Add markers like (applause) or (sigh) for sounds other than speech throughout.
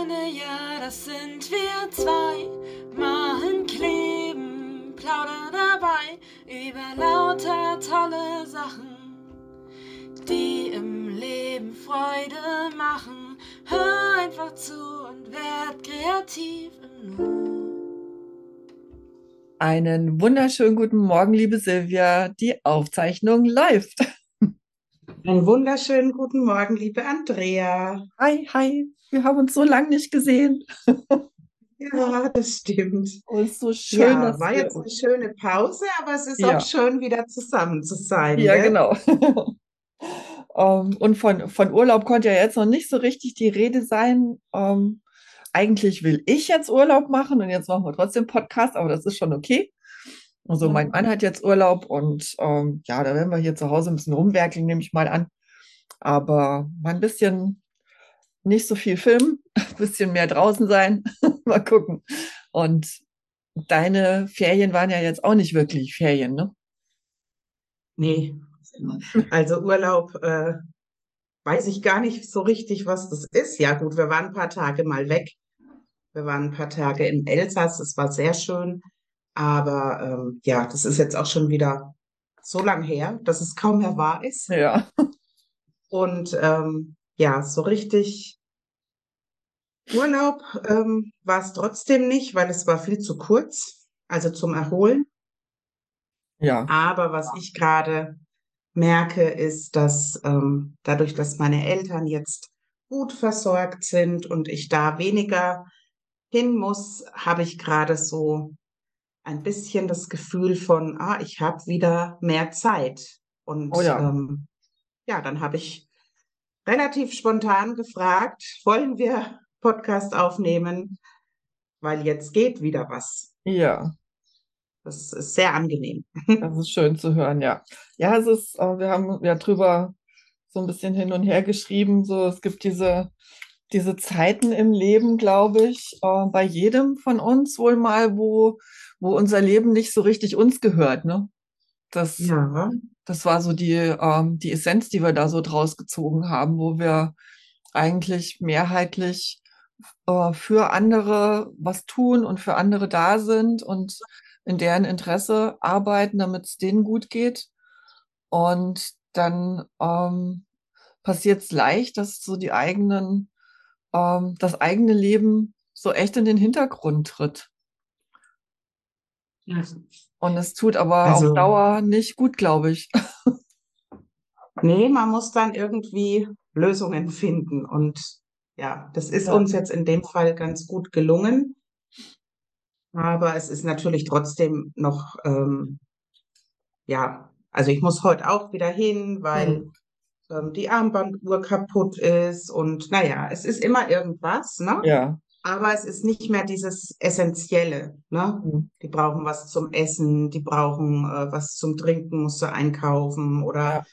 Freunde, ja, das sind wir zwei. Machen kleben, plaudern dabei über lauter tolle Sachen, die im Leben Freude machen. Hör einfach zu und werd kreativ im Nu. Einen wunderschönen guten Morgen, liebe Silvia. Die Aufzeichnung läuft. Einen wunderschönen guten Morgen, liebe Andrea. Hi, hi. Wir haben uns so lange nicht gesehen. (laughs) Ja, das stimmt. Und so schön, Ja, dass war jetzt eine schöne Pause, aber es ist Ja. auch schön, wieder zusammen zu sein. Ja, gell? genau. (laughs) Ähm, und von, von Urlaub konnte ja jetzt noch nicht so richtig die Rede sein. Ähm, eigentlich will ich jetzt Urlaub machen und jetzt machen wir trotzdem Podcast, aber das ist schon okay. Also mein Mann hat jetzt Urlaub und ähm, ja, da werden wir hier zu Hause ein bisschen rumwerkeln, nehme ich mal an. Aber mal ein bisschen nicht so viel filmen, (laughs) ein bisschen mehr draußen sein. (laughs) Mal gucken. Und deine Ferien waren ja jetzt auch nicht wirklich Ferien, ne? Nee, also Urlaub, äh, weiß ich gar nicht so richtig, was das ist. Ja, gut, wir waren ein paar Tage mal weg. Wir waren ein paar Tage im Elsass, es war sehr schön. Aber ähm, ja, das ist jetzt auch schon wieder so lang her, dass es kaum mehr wahr ist. Ja. Und ähm, ja, so richtig Urlaub ähm, war es trotzdem nicht, weil es war viel zu kurz, also zum Erholen. Ja. Aber was ich gerade merke, ist, dass ähm, dadurch, dass meine Eltern jetzt gut versorgt sind und ich da weniger hin muss, habe ich gerade so ein bisschen das Gefühl von, ah, ich habe wieder mehr Zeit. Und Oh ja. ähm, ja, dann habe ich relativ spontan gefragt, wollen wir Podcast aufnehmen? Weil jetzt geht wieder was. Ja. Das ist sehr angenehm. (laughs) Das ist schön zu hören, ja. Ja, es ist, äh, wir haben ja drüber so ein bisschen hin und her geschrieben. So, es gibt diese, diese Zeiten im Leben, glaube ich, äh, bei jedem von uns wohl mal, wo, wo unser Leben nicht so richtig uns gehört, ne? Das, Ja, das war so die, ähm, die Essenz, die wir da so draus gezogen haben, wo wir eigentlich mehrheitlich äh, für andere was tun und für andere da sind und in deren Interesse arbeiten, damit es denen gut geht. Und dann ähm, passiert es leicht, dass so die eigenen, ähm, das eigene Leben so echt in den Hintergrund tritt. Ja. Und es tut aber auf Also- Dauer nicht gut, glaube ich. (laughs) Nee, man muss dann irgendwie Lösungen finden. Und ja, das ist Ja. uns jetzt in dem Fall ganz gut gelungen. Aber es ist natürlich trotzdem noch, ähm, ja, also ich muss heute auch wieder hin, weil Hm. ähm, die Armbanduhr kaputt ist. Und naja, es ist immer irgendwas, ne? Ja. Aber es ist nicht mehr dieses Essentielle, ne? Hm. Die brauchen was zum Essen, die brauchen äh, was zum Trinken, musst du einkaufen oder Ja.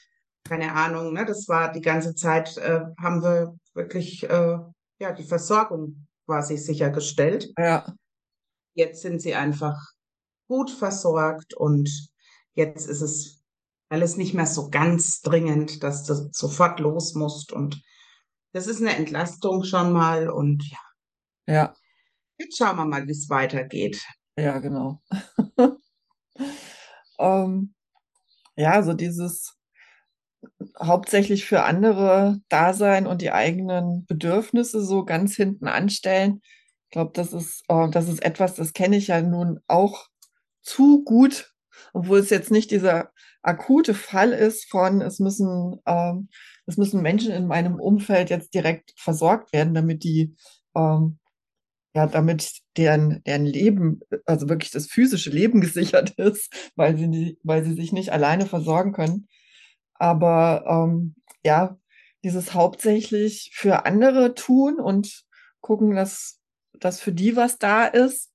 keine Ahnung, ne? Das war die ganze Zeit, äh, haben wir wirklich äh, ja die Versorgung quasi sichergestellt. Ja. Jetzt sind sie einfach gut versorgt und jetzt ist es alles nicht mehr so ganz dringend, dass du sofort los musst und das ist eine Entlastung schon mal und ja, Ja. jetzt schauen wir mal, wie es weitergeht. Ja, genau. (laughs) Ähm, ja, so dieses hauptsächlich für andere da sein und die eigenen Bedürfnisse so ganz hinten anstellen. Ich glaube, das ist, äh, das ist etwas, das kenne ich ja nun auch zu gut, obwohl es jetzt nicht dieser akute Fall ist von, es müssen, ähm, es müssen Menschen in meinem Umfeld jetzt direkt versorgt werden, damit die, ähm, ja, damit deren, deren Leben, also wirklich das physische Leben (laughs) gesichert ist, weil sie, weil sie sich nicht alleine versorgen können. Aber ähm, ja, dieses hauptsächlich für andere tun und gucken, dass, dass für die was da ist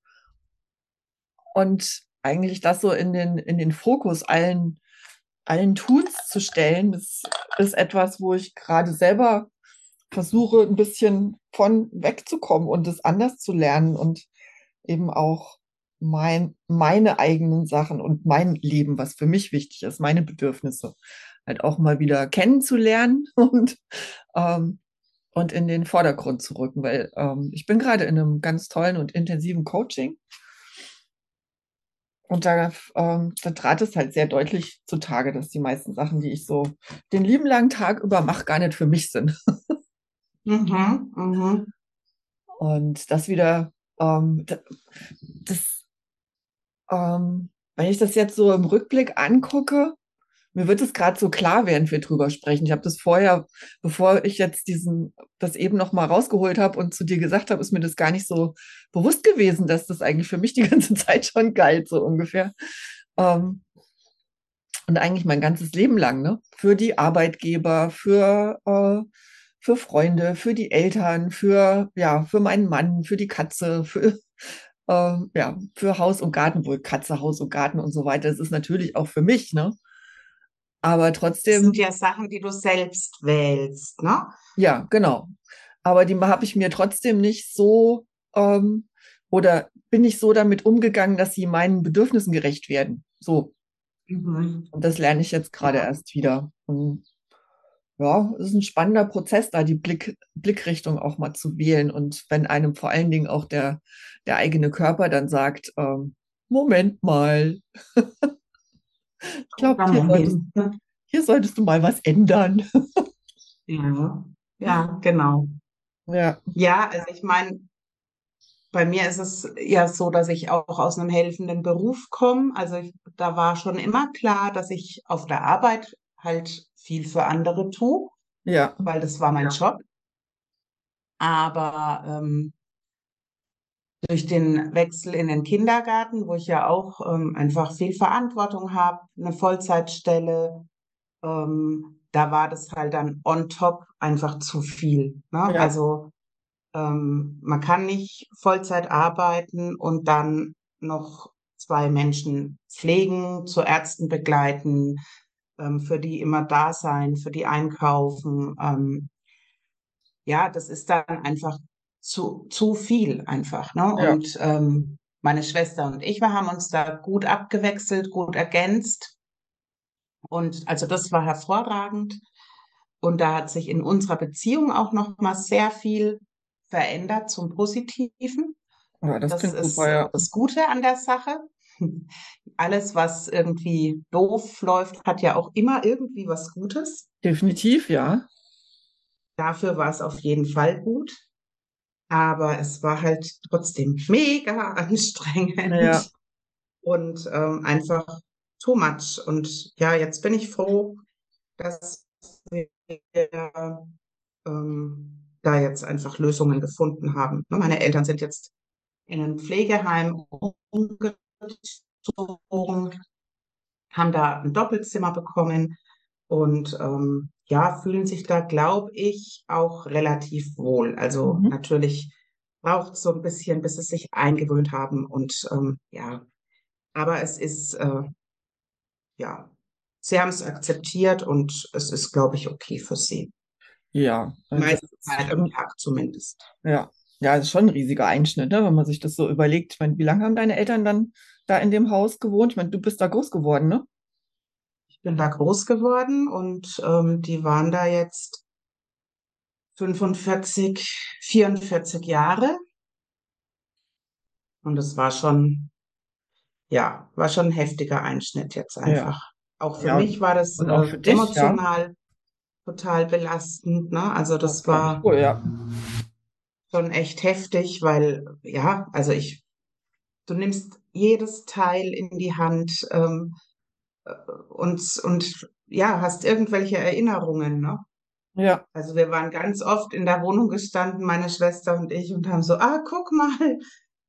und eigentlich das so in den, in den Fokus allen, allen Tuns zu stellen, das ist etwas, wo ich gerade selber versuche, ein bisschen von wegzukommen und es anders zu lernen und eben auch mein, meine eigenen Sachen und mein Leben, was für mich wichtig ist, meine Bedürfnisse, halt auch mal wieder kennenzulernen (laughs) und ähm, und in den Vordergrund zu rücken, weil ähm, ich bin gerade in einem ganz tollen und intensiven Coaching. Und da, ähm, da trat es halt sehr deutlich zutage, dass die meisten Sachen, die ich so den lieben langen Tag über mache, gar nicht für mich sind. (laughs) Mhm, mhm. Und das wieder, ähm, das ähm, wenn ich das jetzt so im Rückblick angucke, mir wird es gerade so klar, während wir drüber sprechen. Ich habe das vorher, bevor ich jetzt diesen, das eben noch mal rausgeholt habe und zu dir gesagt habe, ist mir das gar nicht so bewusst gewesen, dass das eigentlich für mich die (laughs) ganze Zeit schon galt, so ungefähr. Ähm, und eigentlich mein ganzes Leben lang, ne? Für die Arbeitgeber, für, äh, für Freunde, für die Eltern, für, ja, für meinen Mann, für die Katze, für, (laughs) äh, ja, für Haus und Garten, wohl Katze, Haus und Garten und so weiter. Das ist natürlich auch für mich, ne? Aber Das trotzdem, sind ja Sachen, die du selbst wählst, ne? ja, genau. Aber die habe ich mir trotzdem nicht so ähm, oder bin nicht so damit umgegangen, dass sie meinen Bedürfnissen gerecht werden. So. Mhm. Und das lerne ich jetzt gerade erst wieder. Und ja, es ist ein spannender Prozess, da die Blick, Blickrichtung auch mal zu wählen. Und wenn einem vor allen Dingen auch der, der eigene Körper dann sagt, ähm, Moment mal, ich glaube, hier solltest, hier solltest du mal was ändern. Ja, ja, genau. Ja, Ja, also ich meine, bei mir ist es ja so, dass ich auch aus einem helfenden Beruf komme. Also ich, da war schon immer klar, dass ich auf der Arbeit halt viel für andere tue, ja, weil das war mein Job. Aber ähm, durch den Wechsel in den Kindergarten, wo ich ja auch ähm, einfach viel Verantwortung habe, eine Vollzeitstelle, ähm, da war das halt dann on top einfach zu viel. Ne? ja, Also ähm, man kann nicht Vollzeit arbeiten und dann noch zwei Menschen pflegen, zu Ärzten begleiten, ähm, für die immer da sein, für die einkaufen. Ähm, ja, das ist dann einfach zu, zu viel einfach, ne? ja, Und ähm, meine Schwester und ich, wir haben uns da gut abgewechselt, gut ergänzt. Und also das war hervorragend. Und da hat sich in unserer Beziehung auch noch mal sehr viel verändert zum Positiven. ja, das Das ist äh, ja. das Gute an der Sache. (laughs) Alles, was irgendwie doof läuft, hat ja auch immer irgendwie was Gutes. Definitiv, ja. Dafür war es auf jeden Fall gut. Aber es war halt trotzdem mega (laughs) anstrengend Ja, und ähm, einfach too much. Und ja, jetzt bin ich froh, dass wir ähm, da jetzt einfach Lösungen gefunden haben. Ne, Meine Eltern sind jetzt in ein Pflegeheim umgezogen, haben da ein Doppelzimmer bekommen und ähm, ja, fühlen sich da, glaube ich, auch relativ wohl. Also mhm. natürlich braucht es so ein bisschen, bis sie sich eingewöhnt haben und ähm, ja, aber es ist, äh, ja, sie haben es akzeptiert und es ist, glaube ich, okay für sie. Ja, Die das meiste ist Zeit am schon, Tag zumindest. ja, ja, das ist schon ein riesiger Einschnitt, ne, wenn man sich das so überlegt. Ich meine, wie lange haben deine Eltern dann da in dem Haus gewohnt? Ich meine, du bist da groß geworden, ne? Ich bin da groß geworden und ähm, die waren da jetzt 45, 44 Jahre und es war schon, ja, war schon ein heftiger Einschnitt jetzt Ja, einfach. Auch für ja, mich war das äh, dich, ja. emotional total belastend, ne? Also Das das war ja. schon echt heftig, weil, ja, also ich, du nimmst jedes Teil in die Hand ähm, äh, und, und ja, hast irgendwelche Erinnerungen, ne? Ja, Also wir waren ganz oft in der Wohnung gestanden, meine Schwester und ich, und haben so, ah, guck mal.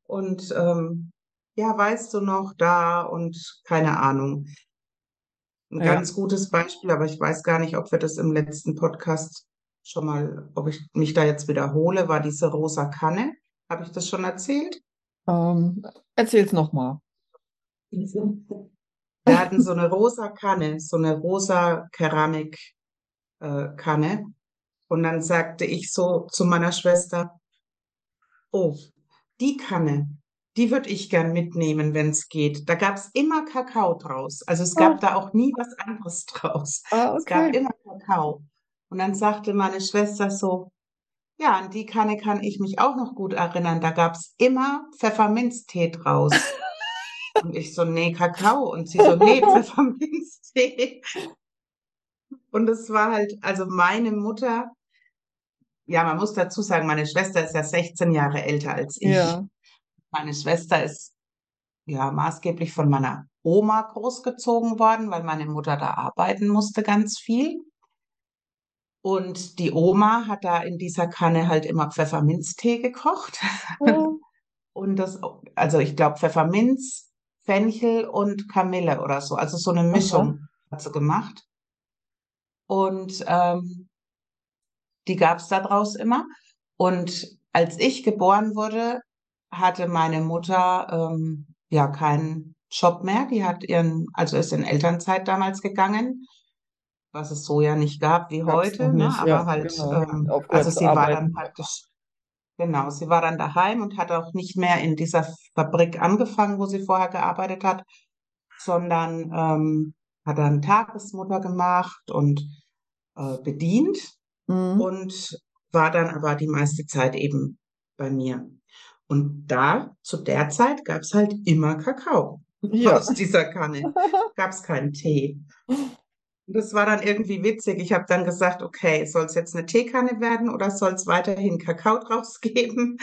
Und ähm, ja, weißt du noch da und keine Ahnung. Ein ja. ganz gutes Beispiel, aber ich weiß gar nicht, ob wir das im letzten Podcast schon mal, ob ich mich da jetzt wiederhole, war diese rosa Kanne. Habe ich das schon erzählt? Ähm, erzähl's nochmal. Wir hatten so eine rosa Kanne, so eine rosa Keramik äh. Und dann sagte ich so zu meiner Schwester, oh, die Kanne, die würde ich gern mitnehmen, wenn es geht. Da gab es immer Kakao draus. Also es gab da auch nie was anderes draus. ah, Es gab okay. immer Kakao. Und dann sagte meine Schwester so, Ja, an die Kanne kann ich mich auch noch gut erinnern. Da gab es immer Pfefferminztee draus. (laughs) Und ich so, nee, Kakao. Und sie so, nee, (laughs) Pfefferminztee. Und es war halt, also meine Mutter, ja, man muss dazu sagen, meine Schwester ist ja 16 Jahre älter als ich. Ja. Meine Schwester ist ja maßgeblich von meiner Oma großgezogen worden, weil meine Mutter da arbeiten musste ganz viel. Und die Oma hat da in dieser Kanne halt immer Pfefferminztee gekocht. Oh. (laughs) Und das, also ich glaube Pfefferminz, Fenchel und Kamille oder so. Also so eine Mischung hat sie gemacht. Und ähm, die gab es da draus immer. Und als ich geboren wurde, hatte meine Mutter ähm, ja keinen Job mehr. Die hat ihren, also ist in Elternzeit damals gegangen, was es so ja nicht gab wie Gab's heute, ne? Aber ja, halt, genau. ähm, also sie war dann praktisch, genau, sie war dann daheim und hat auch nicht mehr in dieser Fabrik angefangen, wo sie vorher gearbeitet hat, sondern ähm, hat dann Tagesmutter gemacht und äh, bedient Mhm. und war dann aber die meiste Zeit eben bei mir. Und da, zu der Zeit, gab es halt immer Kakao Ja. (laughs) aus dieser Kanne. Gab es keinen Tee. Und das war dann irgendwie witzig. Ich habe dann gesagt, okay, soll es jetzt eine Teekanne werden oder soll es weiterhin Kakao (laughs) draus geben?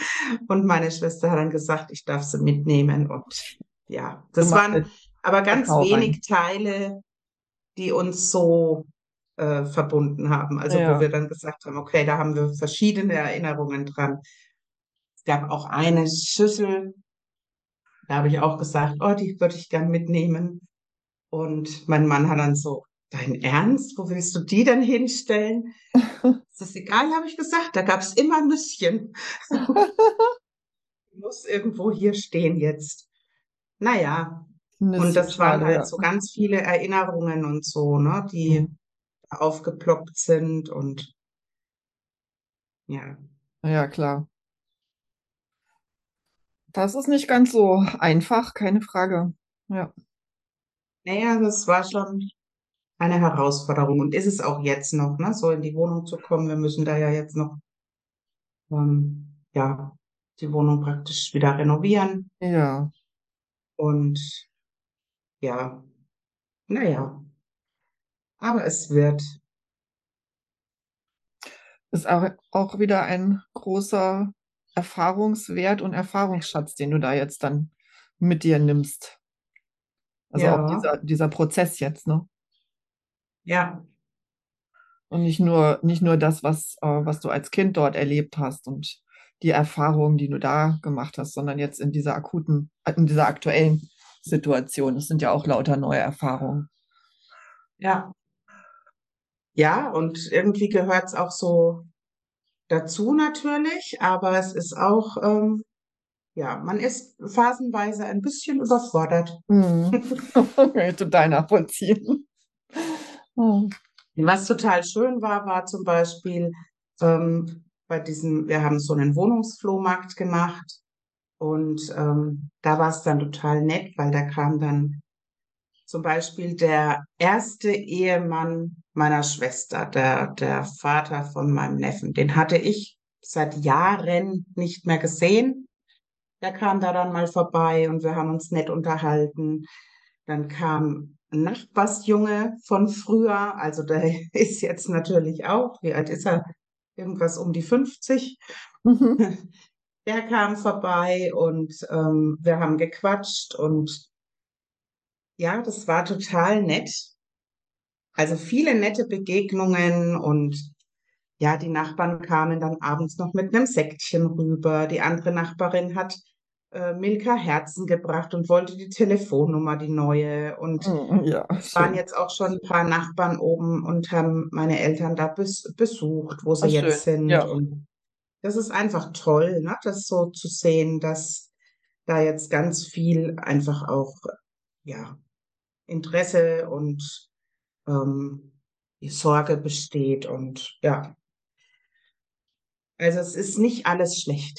Und meine Schwester hat dann gesagt, ich darf sie mitnehmen. Und ja, das waren aber ganz Kakao rein. wenig Teile, die uns so äh, verbunden haben. Also wo Ja. wir dann gesagt haben, okay, da haben wir verschiedene Erinnerungen dran. Es gab auch eine Schüssel, da habe ich auch gesagt, oh, die würde ich gern mitnehmen. Und mein Mann hat dann so, dein Ernst? Wo willst du die denn hinstellen? (laughs) Ist das egal, habe ich gesagt. Da gab es immer Nüsschen. (laughs) Muss irgendwo hier stehen jetzt. Naja, und Nüsschen, das waren halt so ganz viele Erinnerungen und so, ne, die Mhm. aufgeploppt sind und ja. Ja, klar. Das ist nicht ganz so einfach, keine Frage. Ja. Naja, das war schon eine Herausforderung und ist es auch jetzt noch, ne, so in die Wohnung zu kommen. Wir müssen da ja jetzt noch, ähm, ja, die Wohnung praktisch wieder renovieren Ja. und ja, naja, aber es wird, Ist auch, auch wieder ein großer Erfahrungswert und Erfahrungsschatz, den du da jetzt dann mit dir nimmst. Also auch ja, dieser, dieser Prozess jetzt, ne? Ja, Und nicht nur, nicht nur das, was, äh, was du als Kind dort erlebt hast und die Erfahrungen, die du da gemacht hast, sondern jetzt in dieser akuten, in dieser aktuellen Situation. Das sind ja auch lauter neue Erfahrungen. ja, ja, und irgendwie gehört es auch so dazu natürlich, aber es ist auch, ähm, ja, man ist phasenweise ein bisschen überfordert. Mhm. (laughs) Total nachvollziehen. Oh. Was total schön war, war zum Beispiel ähm, bei diesem, wir haben so einen Wohnungsflohmarkt gemacht und ähm, da war es dann total nett, weil da kam dann zum Beispiel der erste Ehemann meiner Schwester, der, der Vater von meinem Neffen. Den hatte ich seit Jahren nicht mehr gesehen. Der kam da dann mal vorbei und wir haben uns nett unterhalten. Dann kam Nachbarsjunge von früher, also der (laughs) ist jetzt natürlich auch, wie alt ist er? Irgendwas um die 50. Mhm. (laughs) Der kam vorbei und ähm, wir haben gequatscht und ja, das war total nett. Also viele nette Begegnungen und ja, die Nachbarn kamen dann abends noch mit einem Säckchen rüber. Die andere Nachbarin hat äh, Milka Herzen gebracht und wollte die Telefonnummer, die neue. Und Mhm, Ja, es waren schön. jetzt auch schon ein paar Nachbarn oben und haben meine Eltern da bes besucht, wo sie schön. jetzt sind. Ja. Und das ist einfach toll, ne, das so zu sehen, dass da jetzt ganz viel einfach auch, ja, Interesse und ähm, Sorge besteht und ja, also es ist nicht alles schlecht.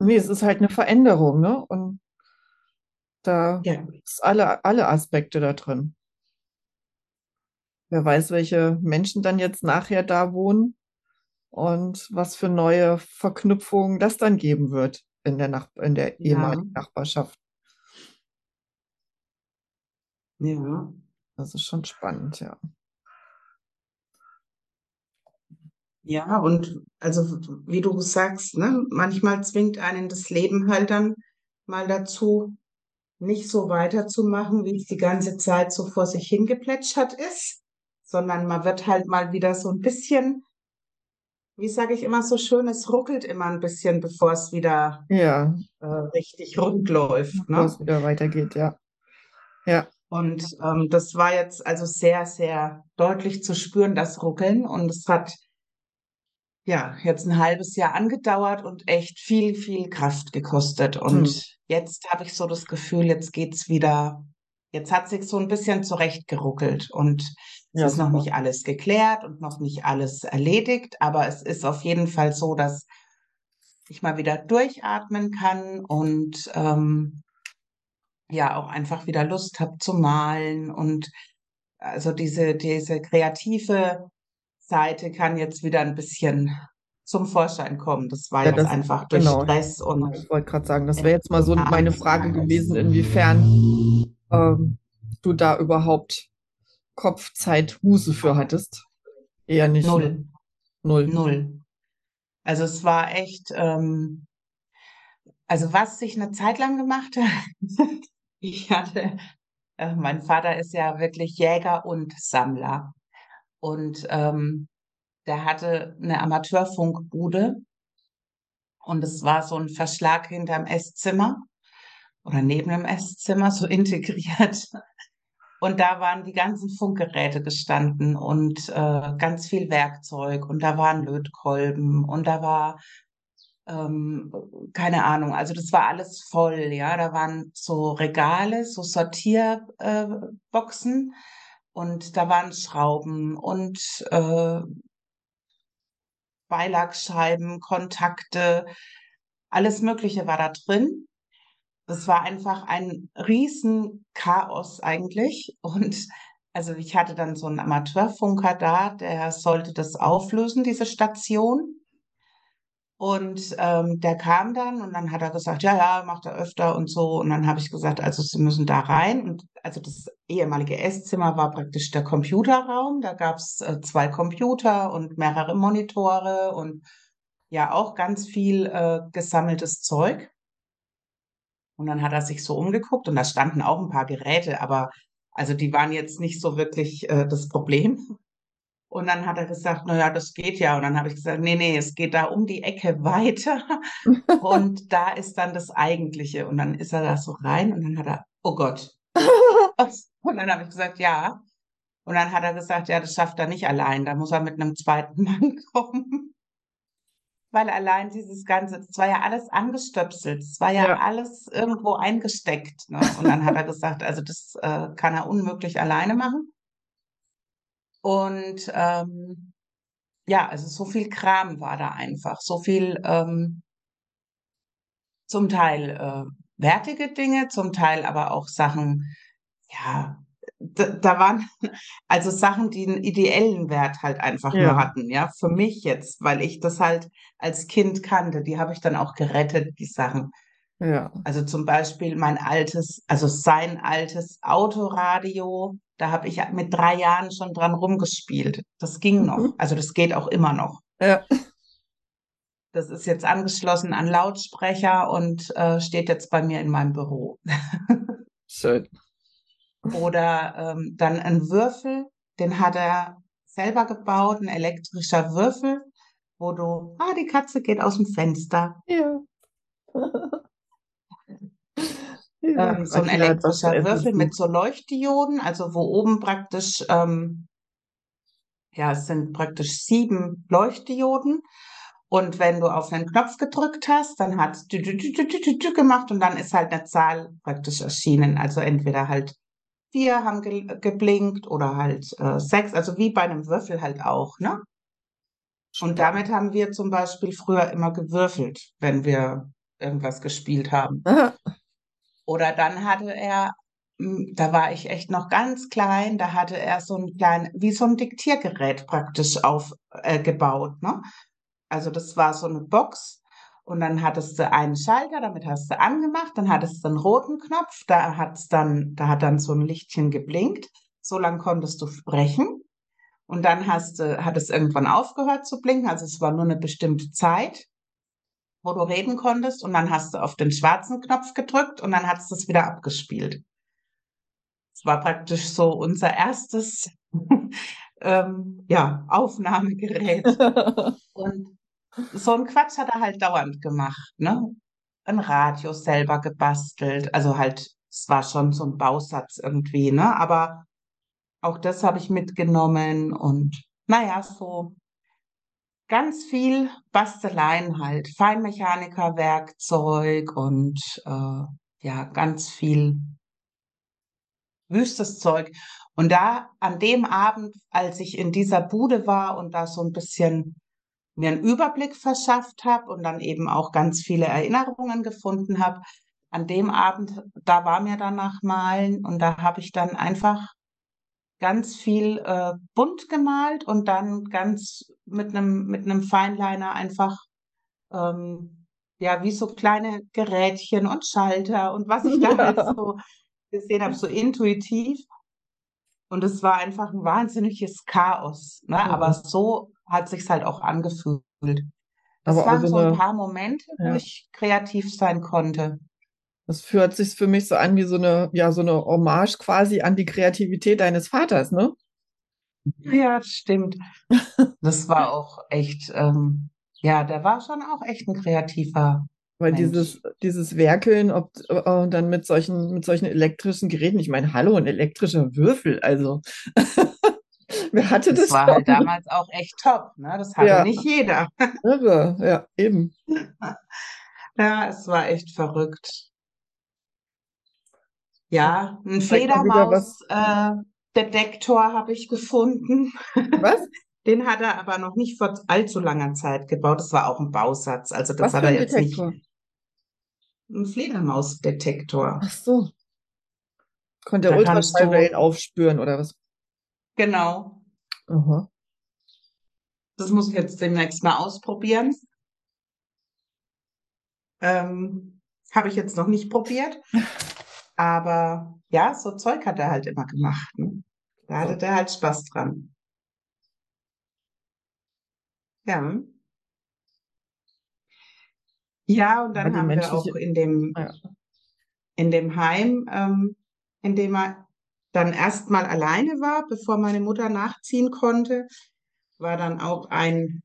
Nee, es ist halt eine Veränderung, ne? Und da Ja, ist alle, alle Aspekte da drin. Wer weiß, welche Menschen dann jetzt nachher da wohnen. und was für neue Verknüpfungen das dann geben wird in der, Nach in der Ja, ehemaligen Nachbarschaft. ja. Das ist schon spannend, ja. Ja, und also wie du sagst, ne, manchmal zwingt einen das Leben halt dann mal dazu, nicht so weiterzumachen, wie es die ganze Zeit so vor sich hingeplätschert ist, sondern man wird halt mal wieder so ein bisschen, wie sage ich immer so schön, es ruckelt immer ein bisschen, bevor es wieder Ja, äh, richtig rund läuft, bevor ne? es wieder weitergeht, ja. Ja, Und ähm, das war jetzt also sehr, sehr deutlich zu spüren, das Ruckeln. Und es hat ja jetzt ein halbes Jahr angedauert und echt viel, viel Kraft gekostet. hm. Und jetzt habe ich so das Gefühl, jetzt geht's wieder, jetzt hat sich so ein bisschen zurechtgeruckelt und es Ja, ist noch super. nicht alles geklärt und noch nicht alles erledigt, aber es ist auf jeden Fall so, dass ich mal wieder durchatmen kann und ähm, ja auch einfach wieder Lust habe zu malen und also diese, diese kreative Seite kann jetzt wieder ein bisschen zum Vorschein kommen. Das war Ja, jetzt das, einfach durch genau. Stress und Ich wollte gerade sagen, das wäre jetzt mal so meine Frage gewesen, inwiefern ähm, du da überhaupt Kopfzeit, Muße für hattest. Eher nicht. null, Null. null. Also es war echt, ähm, also was ich eine Zeit lang gemacht habe, (laughs) ich hatte, äh, mein Vater ist ja wirklich Jäger und Sammler und ähm, der hatte eine Amateurfunkbude und es war so ein Verschlag hinterm Esszimmer oder neben dem Esszimmer so (laughs) integriert. Und da waren die ganzen Funkgeräte gestanden und äh, ganz viel Werkzeug und da waren Lötkolben und da war ähm, keine Ahnung, also das war alles voll, ja. Da waren so Regale, so Sortierboxen äh, und da waren Schrauben und äh, Beilagscheiben, Kontakte, alles Mögliche war da drin. Das war einfach ein Riesenchaos eigentlich. Und also ich hatte dann so einen Amateurfunker da, der sollte das auflösen, diese Station. Und ähm, der kam dann und dann hat er gesagt, ja, ja, macht er öfter und so. Und dann habe ich gesagt, also Sie müssen da rein. Und also das ehemalige Esszimmer war praktisch der Computerraum. Da gab es äh, zwei Computer und mehrere Monitore und ja auch ganz viel äh, gesammeltes Zeug. Und dann hat er sich so umgeguckt und da standen auch ein paar Geräte, aber also die waren jetzt nicht so wirklich äh, das Problem. Und dann hat er gesagt, na ja, das geht ja. Und dann habe ich gesagt, nee, nee, es geht da um die Ecke (laughs) weiter. Und (laughs) da ist dann das Eigentliche. Und dann ist er da so rein und dann hat er, oh Gott. (laughs) Und dann habe ich gesagt, ja. Und dann hat er gesagt, ja, das schafft er nicht allein. Da muss er mit einem zweiten Mann kommen. Weil allein dieses Ganze, es war ja alles angestöpselt, es war ja, Ja. alles irgendwo eingesteckt. Ne? Und dann hat er gesagt, also das äh, kann er unmöglich alleine machen. Und ähm, ja, also so viel Kram war da einfach, so viel ähm, zum Teil äh, wertige Dinge, zum Teil aber auch Sachen, ja, da, da waren (laughs) also Sachen, die einen ideellen Wert halt einfach Ja. nur hatten, ja, für mich jetzt, weil ich das halt als Kind kannte, die habe ich dann auch gerettet, die Sachen. Ja. Also zum Beispiel mein altes, also sein altes Autoradio, da habe ich mit drei Jahren schon dran rumgespielt. Das ging noch, also das geht auch immer noch. Ja. Das ist jetzt angeschlossen an Lautsprecher und äh, steht jetzt bei mir in meinem Büro. Schön. Oder ähm, dann ein Würfel, den hat er selber gebaut, ein elektrischer Würfel, wo du, ah, die Katze geht aus dem Fenster. Ja. (laughs) Ja, Ähm, so ein elektrischer Würfel mit so Leuchtdioden, also wo oben praktisch, ähm, ja, es sind praktisch sieben Leuchtdioden. Und wenn du auf einen Knopf gedrückt hast, dann hat es gemacht und dann ist halt eine Zahl praktisch erschienen. Also entweder halt vier haben ge geblinkt oder halt äh, sechs, also wie bei einem Würfel halt auch, ne? Und damit haben wir zum Beispiel früher immer gewürfelt, wenn wir irgendwas gespielt haben. Aha. (laughs) Oder dann hatte er, m, da war ich echt noch ganz klein, da hatte er so ein klein, wie so ein Diktiergerät praktisch aufgebaut, äh, ne? Also das war so eine Box und dann hattest du einen Schalter, damit hast du angemacht, dann hattest du einen roten Knopf, da hat's dann, da hat dann so ein Lichtchen geblinkt. So lang konntest du sprechen. Und dann hast du, hat es irgendwann aufgehört zu blinken. Also es war nur eine bestimmte Zeit, wo du reden konntest. Und dann hast du auf den schwarzen Knopf gedrückt und dann hat es das wieder abgespielt. Es war praktisch so unser erstes (laughs) ähm, ja, Aufnahmegerät. (laughs) Und so ein Quatsch hat er halt dauernd gemacht, ne? Ein Radio selber gebastelt, also halt, es war schon so ein Bausatz irgendwie, ne? Aber auch das habe ich mitgenommen und naja, so ganz viel Basteleien halt, Feinmechanikerwerkzeug und äh, ja, ganz viel wüstes Zeug. Und da an dem Abend, als ich in dieser Bude war und da so ein bisschen mir einen Überblick verschafft habe und dann eben auch ganz viele Erinnerungen gefunden habe. An dem Abend, da war mir danach malen und da habe ich dann einfach ganz viel äh, bunt gemalt und dann ganz mit einem mit einem Feinliner einfach ähm, ja wie so kleine Gerätchen und Schalter und was ich (laughs) da halt so gesehen habe, so intuitiv. Und es war einfach ein wahnsinniges Chaos. Ne? Ja. Aber so hat sich's halt auch angefühlt. Das Aber waren so so ein paar Momente, wo ja, ich kreativ sein konnte. Das fühlt sich für mich so an wie so eine, ja, so eine Hommage quasi an die Kreativität deines Vaters, ne? Ja, stimmt. (laughs) Das war auch echt, ähm, ja, der war schon auch echt ein kreativer Weil Mensch. dieses, dieses Werkeln, ob äh, dann mit solchen, mit solchen elektrischen Geräten, ich meine, hallo, ein elektrischer Würfel, also (laughs) wer hatte Das das war halt damals auch echt top, ne? Das hatte Ja, nicht jeder. (laughs) irre, ja, eben. Ja, es war echt verrückt. Ja, ein. Fledermaus-Detektor habe ich gefunden. Was? (laughs) Den hat er aber noch nicht vor allzu langer Zeit gebaut. Das war auch ein Bausatz. Also das Was hat er jetzt nicht. Detektor? Ein Fledermaus-Detektor. Ach so, konnte er Ultraschallwellen aufspüren oder was? genau, Aha. das muss ich jetzt demnächst mal ausprobieren. Ähm, habe ich jetzt noch nicht probiert. (laughs) Aber ja, so Zeug hat er halt immer gemacht. Ne? Da hatte der halt Spaß dran. Ja. Ja, und dann haben wir auch in dem, ja. in dem Heim, ähm, in dem er dann erstmal alleine war, bevor meine Mutter nachziehen konnte, war dann auch ein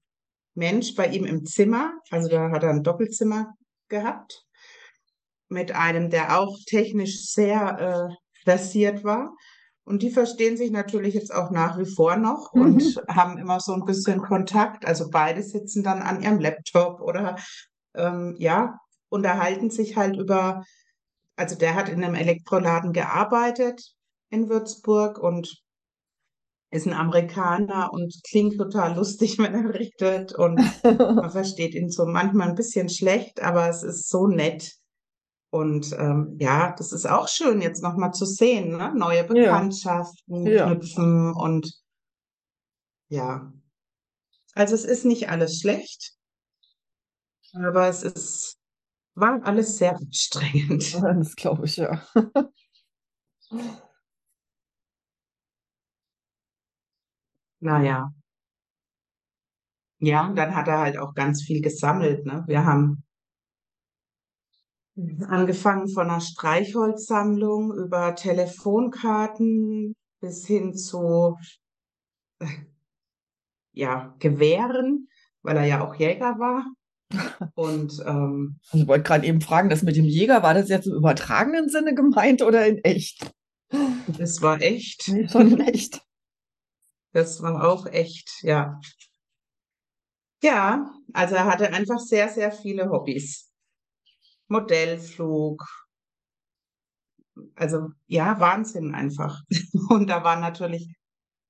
Mensch bei ihm im Zimmer. Also da hat er ein Doppelzimmer gehabt mit einem, der auch technisch sehr äh, versiert war. Und die verstehen sich natürlich jetzt auch nach wie vor noch und Mhm. haben immer so ein bisschen Kontakt. Also beide sitzen dann an ihrem Laptop oder ähm, ja, unterhalten sich halt über, also der hat in einem Elektroladen gearbeitet in Würzburg und ist ein Amerikaner und klingt total lustig, (laughs) wenn er redet und (laughs) man versteht ihn so manchmal ein bisschen schlecht, aber es ist so nett. Und ähm, ja, das ist auch schön, jetzt nochmal zu sehen, ne? Neue Bekanntschaften ja. knüpfen und ja. Also es ist nicht alles schlecht, aber es ist, war alles sehr anstrengend. (laughs) Das glaube ich, ja. Naja, ja, und dann hat er halt auch ganz viel gesammelt, ne? Wir haben angefangen von einer Streichholzsammlung über Telefonkarten bis hin zu ja, Gewehren, weil er ja auch Jäger war. Und ähm, Also ich wollte gerade eben fragen, das mit dem Jäger, war das jetzt im übertragenen Sinne gemeint oder in echt? das war echt, Nee, schon echt. das war auch echt, ja. Ja, also er hatte einfach sehr, sehr viele Hobbys. Modellflug, also ja, Wahnsinn einfach. (laughs) Und da waren natürlich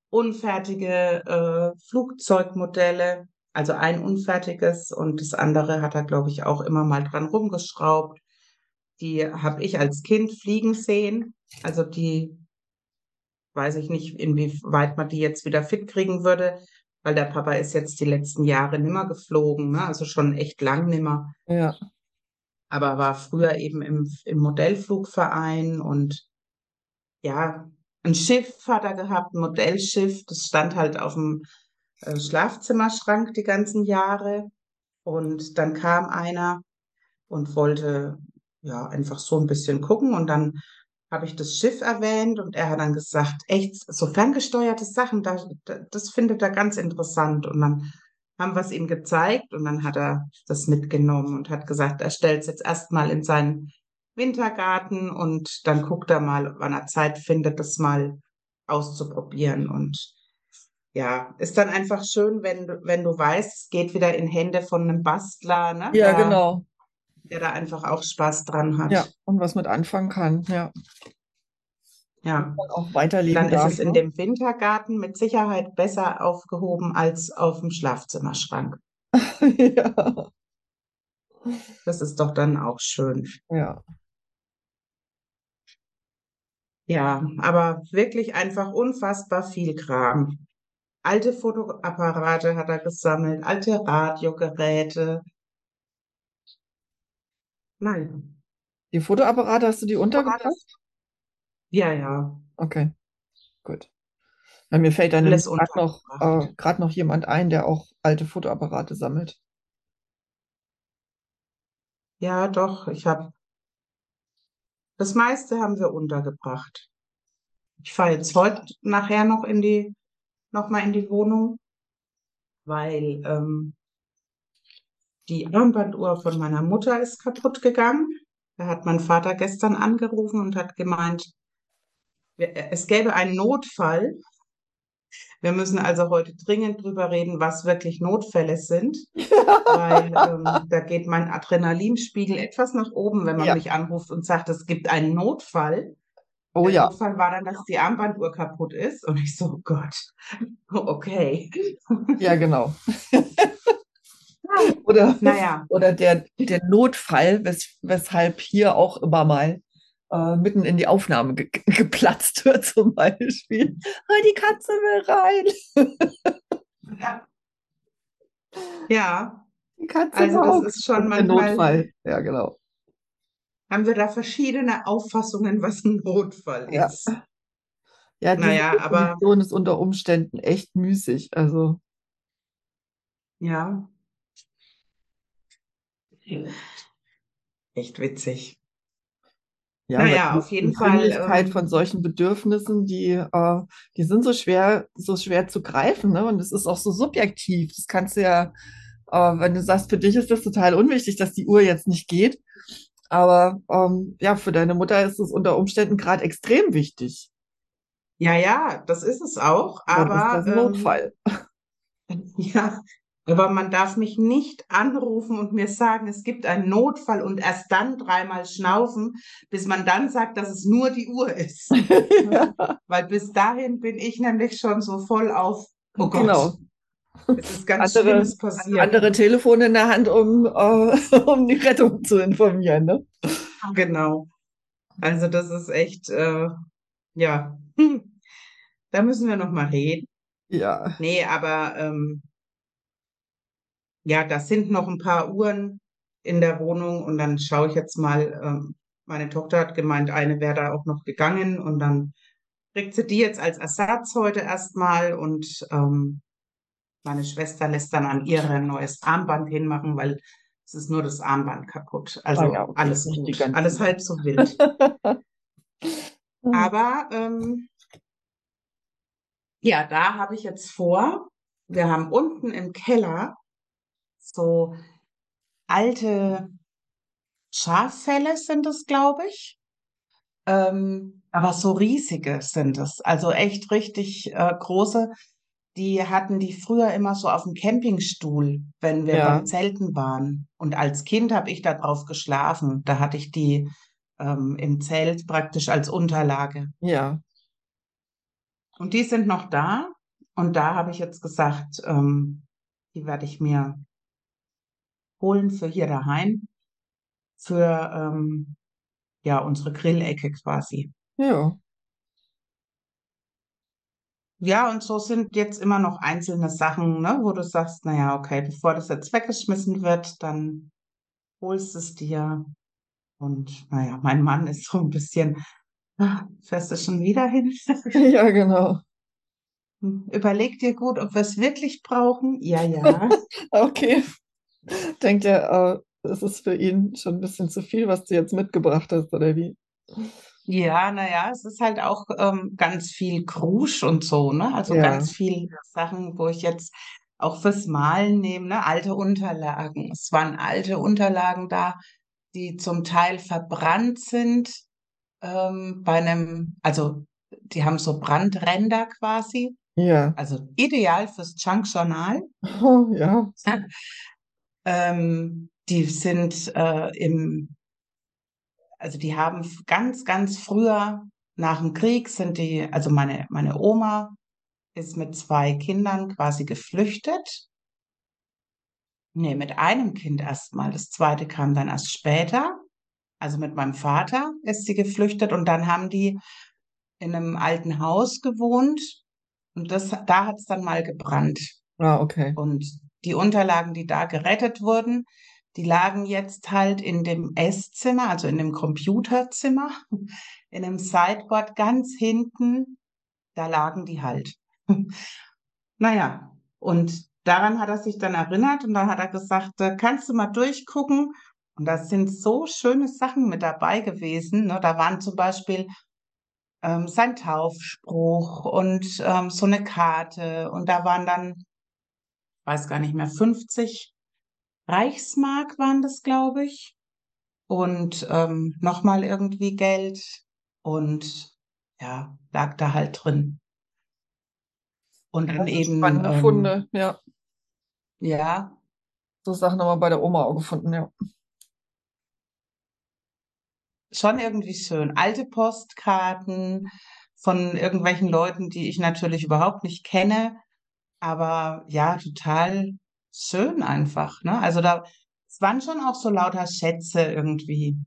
unfertige äh, Flugzeugmodelle, also ein unfertiges und das andere hat er, glaube ich, auch immer mal dran rumgeschraubt. Die habe ich als Kind fliegen sehen. Also die weiß ich nicht, inwieweit man die jetzt wieder fit kriegen würde. weil der Papa ist jetzt die letzten Jahre nimmer geflogen, ne? Also schon echt lang nimmer. Ja. Aber war früher eben im, im Modellflugverein und ja, ein Schiff hat er gehabt, ein Modellschiff, das stand halt auf dem äh, Schlafzimmerschrank die ganzen Jahre. Und dann kam einer und wollte ja einfach so ein bisschen gucken und dann habe ich das Schiff erwähnt und er hat dann gesagt, echt, so ferngesteuerte Sachen, da, da, das findet er ganz interessant. Und dann haben wir es ihm gezeigt und dann hat er das mitgenommen und hat gesagt, er stellt es jetzt erstmal in seinen Wintergarten und dann guckt er mal, wann er Zeit findet, das mal auszuprobieren. Und ja, ist dann einfach schön, wenn du, wenn du weißt, es geht wieder in Hände von einem Bastler, ne? Ja, der, genau. der da einfach auch Spaß dran hat. Ja, und was mit anfangen kann, ja. Ja. Auch weiterleben Dann ist darf. es in ne? dem Wintergarten mit Sicherheit besser aufgehoben als auf dem Schlafzimmerschrank. (laughs) Ja, Das ist doch dann auch schön. ja. Ja, aber wirklich einfach unfassbar viel Kram. Alte Fotoapparate hat er gesammelt, alte Radiogeräte. Nein. Die Fotoapparate, hast du die untergebracht? Ja, ja. Okay, gut. Ja, mir fällt dann gerade noch, äh, noch jemand ein, der auch alte Fotoapparate sammelt. Ja, doch, ich habe das meiste haben wir untergebracht. Ich fahre jetzt heute nachher noch in die, noch mal in die Wohnung, weil ähm, die Armbanduhr von meiner Mutter ist kaputt gegangen. Da hat mein Vater gestern angerufen und hat gemeint, es gäbe einen Notfall. Wir müssen also heute dringend drüber reden, was wirklich Notfälle sind, (laughs) weil ähm, da geht mein Adrenalinspiegel etwas nach oben, wenn man Ja. mich anruft und sagt, es gibt einen Notfall. Oh Der ja, Notfall war dann, dass die Armbanduhr kaputt ist. Und ich so, oh Gott, (laughs) okay. ja, genau. Oder, Naja, oder der, der Notfall, wes, weshalb hier auch immer mal äh, mitten in die Aufnahme ge geplatzt wird, (laughs) zum Beispiel. Oh, die Katze will rein. (laughs) ja, Die Katze also das überhaupt. ist schon manchmal, Notfall. Ja, genau. haben wir da verschiedene Auffassungen, was ein Notfall Ja. ist. Ja, diese Naja, aber Definition ist unter Umständen echt müßig. Also, ja, echt witzig. Ja, Naja, die auf jeden Fall, Dringlichkeit von ähm, solchen Bedürfnissen, die, äh, die sind so schwer, so schwer zu greifen, ne? Und es ist auch so subjektiv. Das kannst du ja, äh, wenn du sagst, für dich ist das total unwichtig, dass die Uhr jetzt nicht geht. Aber ähm, ja, für deine Mutter ist es unter Umständen gerade extrem wichtig. ja, ja, das ist es auch, ist aber das ein ähm, Notfall. (laughs) Ja, aber man darf mich nicht anrufen und mir sagen, es gibt einen Notfall und erst dann dreimal schnaufen, bis man dann sagt, dass es nur die Uhr ist. (laughs) Ja, Weil bis dahin bin ich nämlich schon so voll auf, oh Gott, genau. es ist ganz Andere, Schlimmes passiert. andere Telefone in der Hand, um, äh, (laughs) um die Rettung zu informieren, ne? Genau. Also das ist echt, äh, ja, (laughs) da müssen wir noch mal reden. Ja, Nee, aber ähm, ja, das sind noch ein paar Uhren in der Wohnung und dann schaue ich jetzt mal, ähm, meine Tochter hat gemeint, eine wäre da auch noch gegangen und dann kriegt sie die jetzt als Ersatz heute erstmal und ähm, meine Schwester lässt dann an ihr ein neues Armband hinmachen, weil es ist nur das Armband kaputt. Also ja, okay, alles gut, alles halb so wild. (laughs) Aber ähm, ja, da habe ich jetzt vor, wir haben unten im Keller so alte Schaffelle sind es, glaube ich. Ähm, aber so riesige sind es, also echt richtig äh, große. Die hatten die früher immer so auf dem Campingstuhl, wenn wir Ja, beim Zelten waren. Und als Kind habe ich da drauf geschlafen. Da hatte ich die ähm, im Zelt praktisch als Unterlage. ja, Und die sind noch da. Und da habe ich jetzt gesagt, ähm, die werde ich mir holen für hier daheim, für ähm, ja unsere Grillecke quasi. ja. ja, und so sind jetzt immer noch einzelne Sachen, ne, wo du sagst, naja, okay, bevor das jetzt weggeschmissen wird, dann holst es dir. Und naja, mein Mann ist so ein bisschen, ah, fährst du schon wieder hin? (laughs) Ja, genau. Überleg dir gut, ob wir es wirklich brauchen. Ja, ja. (laughs) Okay. (laughs) Denkt er, äh, das ist für ihn schon ein bisschen zu viel, was du jetzt mitgebracht hast, oder wie? Ja, naja, es ist halt auch ähm, ganz viel Krusch und so, ne? Also Ja. ganz viel Sachen, wo ich jetzt auch fürs Malen nehme, ne? Alte Unterlagen. Es waren alte Unterlagen da, die zum Teil verbrannt sind, ähm, bei einem, also die haben so Brandränder quasi. Ja. Also ideal fürs Junk-Journal. Oh, (laughs) ja. (laughs) Ähm, die sind äh, im, also die haben ganz, ganz früher nach dem Krieg sind die, also meine, meine Oma ist mit zwei Kindern quasi geflüchtet. Nee, mit einem Kind erstmal. Das zweite kam dann erst später. Also mit meinem Vater ist sie geflüchtet und dann haben die in einem alten Haus gewohnt und das, da hat es dann mal gebrannt. Ah, okay. Und die Unterlagen, die da gerettet wurden, die lagen jetzt halt in dem Esszimmer, also in dem Computerzimmer, (laughs) in dem Sideboard ganz hinten, da lagen die halt. (laughs) Naja, und daran hat er sich dann erinnert und dann hat er gesagt, äh, kannst du mal durchgucken? Und da sind so schöne Sachen mit dabei gewesen. Ne? Da waren zum Beispiel ähm, sein Taufspruch und ähm, so eine Karte und da waren dann weiß gar nicht mehr, 50 Reichsmark waren das, glaube ich. Und ähm, nochmal irgendwie Geld. Und ja, lag da halt drin. Und dann Das sind eben, spannende ähm, Funde, ja. ja, So Sachen haben wir bei der Oma auch gefunden, ja. schon irgendwie schön. Alte Postkarten von irgendwelchen Leuten, die ich natürlich überhaupt nicht kenne. Aber ja, total schön einfach, ne? Also da, es waren schon auch so lauter Schätze irgendwie.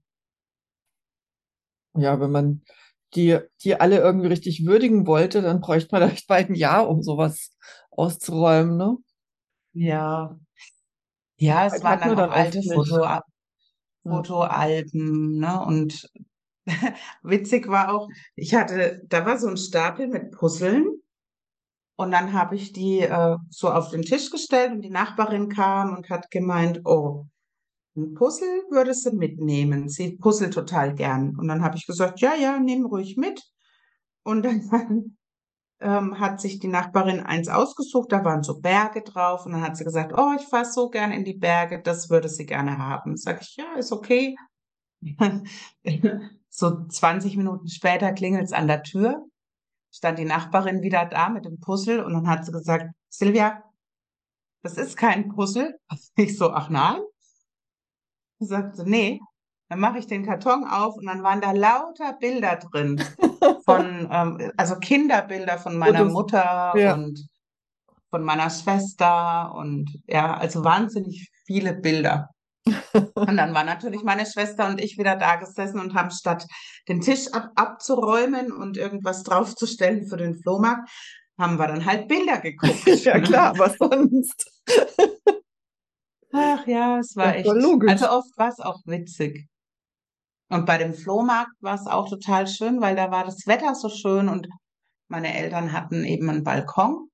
Ja, wenn man die, die alle irgendwie richtig würdigen wollte, dann bräuchte man (laughs) vielleicht bald ein Jahr, um sowas auszuräumen, ne? Ja. Ja, es waren dann auch alte. Foto, Ja. Fotoalben, ne? Und (laughs) witzig war auch, ich hatte, da war so ein Stapel mit Puzzeln und dann habe ich die äh, so auf den Tisch gestellt und die Nachbarin kam und hat gemeint, oh, ein Puzzle würde sie mitnehmen. Sie puzzelt total gern. Und dann habe ich gesagt, ja, ja, nimm ruhig mit. Und dann (laughs) ähm, hat sich die Nachbarin eins ausgesucht, da waren so Berge drauf und dann hat sie gesagt, oh, ich fahre so gern in die Berge, das würde sie gerne haben. Sag ich, ja, ist okay. (laughs) So 20 Minuten später klingelt's an der Tür, stand die Nachbarin wieder da mit dem Puzzle und dann hat sie gesagt, Silvia, das ist kein Puzzle. (laughs) Ich so, ach nein? Sie sagte, nee. Dann mache ich den Karton auf und dann waren da lauter Bilder drin von, (laughs) ähm, also Kinderbilder von meiner das- Mutter ja. und von meiner Schwester und ja, also wahnsinnig viele Bilder. Und dann war natürlich meine Schwester und ich wieder da gesessen und haben statt den Tisch ab abzuräumen und irgendwas draufzustellen für den Flohmarkt, haben wir dann halt Bilder geguckt. (laughs) Ja, klar, was sonst? Ach ja, es war Ja, echt. voll logisch. Also oft war es auch witzig. Und bei dem Flohmarkt war es auch total schön, weil da war das Wetter so schön und meine Eltern hatten eben einen Balkon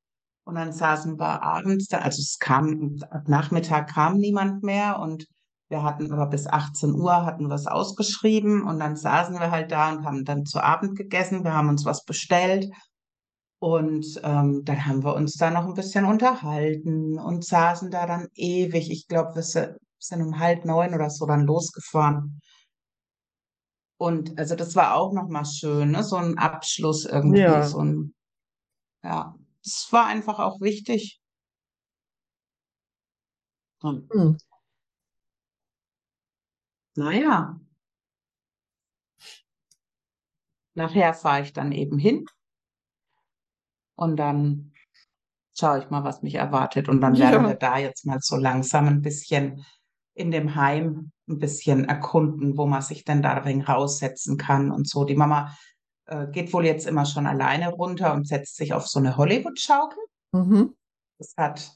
und dann saßen wir abends da, also es kam, ab Nachmittag kam niemand mehr und wir hatten aber bis 18 Uhr hatten wir es ausgeschrieben und dann saßen wir halt da und haben dann zu Abend gegessen, wir haben uns was bestellt und ähm, dann haben wir uns da noch ein bisschen unterhalten und saßen da dann ewig. Ich glaube, wir si- sind um halb neun oder so dann losgefahren. Und also das war auch noch mal schön, ne? So ein Abschluss irgendwie, Ja. so ein, ja, es war einfach auch wichtig. Hm. Naja, nachher fahre ich dann eben hin und dann schaue ich mal, was mich erwartet. Und dann werden Ja. wir da jetzt mal so langsam ein bisschen in dem Heim ein bisschen erkunden, wo man sich denn da drin raussetzen kann und so. Die Mama äh, geht wohl jetzt immer schon alleine runter und setzt sich auf so eine Hollywood-Schaukel. Mhm. Das hat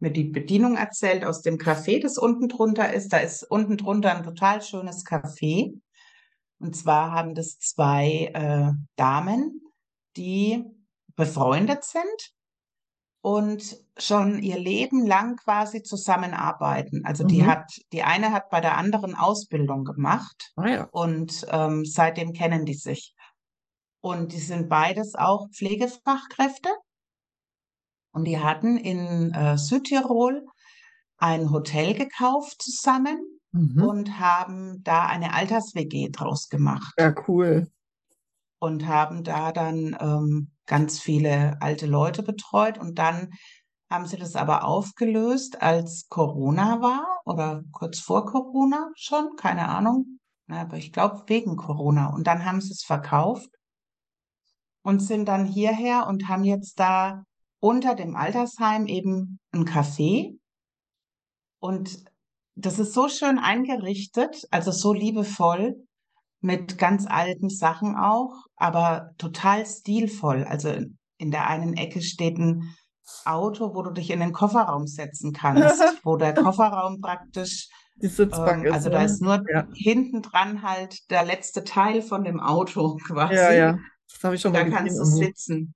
mir die Bedienung erzählt aus dem Café, das unten drunter ist. Da ist unten drunter ein total schönes Café. Und zwar haben das zwei äh, Damen, die befreundet sind und schon ihr Leben lang quasi zusammenarbeiten. Also die Mhm. hat, die eine hat bei der anderen Ausbildung gemacht Ah ja. und ähm, seitdem kennen die sich. Und die sind beides auch Pflegefachkräfte. Und die hatten in äh, Südtirol ein Hotel gekauft zusammen Mhm. und haben da eine Alters-WG draus gemacht Ja, cool. und haben da dann ähm, ganz viele alte Leute betreut. Und dann haben sie das aber aufgelöst, als Corona war oder kurz vor Corona schon, keine Ahnung. Aber ich glaube wegen Corona. Und dann haben sie es verkauft und sind dann hierher und haben jetzt da unter dem Altersheim eben ein Café. Und das ist so schön eingerichtet, also so liebevoll, mit ganz alten Sachen auch, aber total stilvoll. Also in der einen Ecke steht ein Auto, wo du dich in den Kofferraum setzen kannst, (laughs) wo der Kofferraum praktisch, Die Sitzbank ähm, ist, also da ist nur Ja. hinten dran halt der letzte Teil von dem Auto (laughs) quasi. Ja, ja. Das habe ich schon Da mal kannst du sitzen.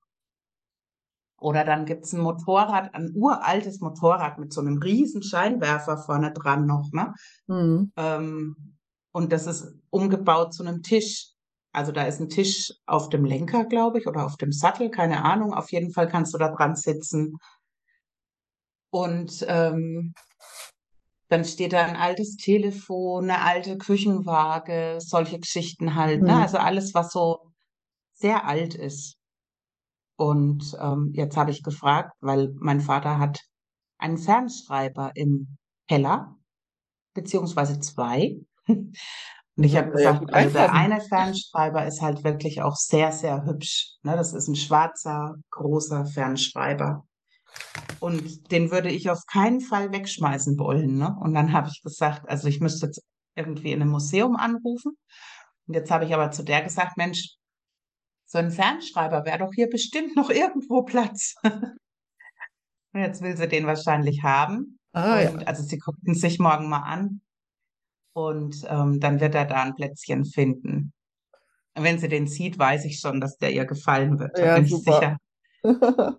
Oder dann gibt's ein Motorrad, ein uraltes Motorrad mit so einem riesen Scheinwerfer vorne dran noch, ne? Mhm. Ähm, und das ist umgebaut zu einem Tisch. Also da ist ein Tisch auf dem Lenker, glaube ich, oder auf dem Sattel, keine Ahnung. Auf jeden Fall kannst du da dran sitzen. Und ähm, dann steht da ein altes Telefon, eine alte Küchenwaage, solche Geschichten halt, ne? Mhm. Also alles, was so sehr alt ist. Und ähm, jetzt habe ich gefragt, weil mein Vater hat einen Fernschreiber im Keller, beziehungsweise zwei. (laughs) Und ich habe ja gesagt, gut also der eine Fernschreiber ist halt wirklich auch sehr, sehr hübsch. Ne? Das ist ein schwarzer, großer Fernschreiber. Und den würde ich auf keinen Fall wegschmeißen wollen. Ne? Und dann habe ich gesagt, also ich müsste jetzt irgendwie in einem Museum anrufen. Und jetzt habe ich aber zu der gesagt, Mensch, so ein Fernschreiber wäre doch hier bestimmt noch (laughs) irgendwo Platz. Und (laughs) jetzt will sie den wahrscheinlich haben. Ah ja. Und also sie guckten sich morgen mal an. Und ähm, dann wird er da ein Plätzchen finden. Und wenn sie den sieht, weiß ich schon, dass der ihr gefallen wird. Da Ja, bin ich super. sicher. (laughs)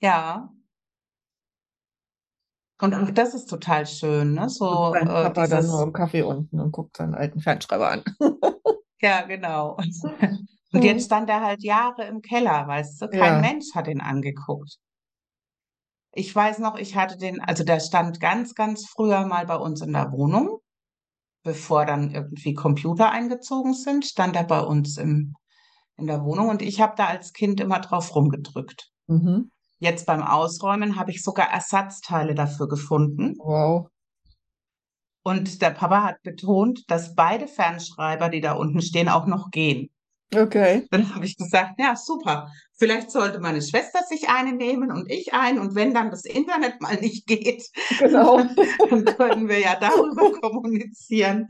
Ja. Und auch das ist total schön, ne? So dein äh, Papa dann nur dieses, im Kaffee unten und guckt seinen alten Fernschreiber an. Ja, genau. (laughs) Und jetzt stand er halt Jahre im Keller, weißt du? Kein Ja. Mensch hat ihn angeguckt. Ich weiß noch, ich hatte den, also der stand ganz, ganz früher mal bei uns in der Wohnung, bevor dann irgendwie Computer eingezogen sind, stand er bei uns im, in der Wohnung und ich habe da als Kind immer drauf rumgedrückt. Mhm. Jetzt beim Ausräumen habe ich sogar Ersatzteile dafür gefunden. Wow. Und der Papa hat betont, dass beide Fernschreiber, die da unten stehen, auch noch gehen. Okay. Dann habe ich gesagt, ja, super. Vielleicht sollte meine Schwester sich eine nehmen und ich ein. Und wenn dann das Internet mal nicht geht, (laughs) Genau. (laughs) dann können wir ja darüber (laughs) kommunizieren.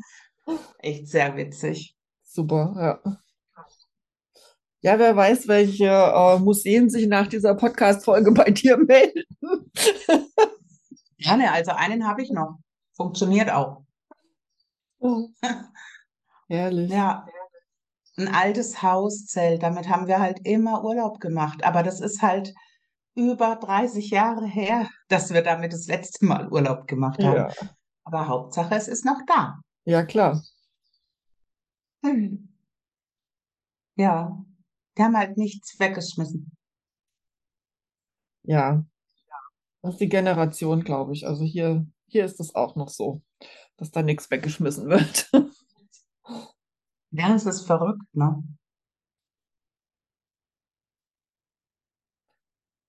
Echt sehr witzig. Super, ja. Ja, wer weiß, welche äh, Museen sich nach dieser Podcast-Folge bei dir melden. Ja, ne, also einen habe ich noch. Funktioniert auch. Oh, (laughs) herrlich. Ja, ein altes Hauszelt. Damit haben wir halt immer Urlaub gemacht. Aber das ist halt über 30 Jahre her, (laughs) dass wir damit das letzte Mal Urlaub gemacht haben. Ja, Aber Hauptsache, es ist noch da. ja, klar. Hm. Ja, die haben halt nichts weggeschmissen. Ja, das ist die Generation, glaube ich. Also hier, hier ist es auch noch so, dass da nichts weggeschmissen wird. Ja, es ist verrückt, ne?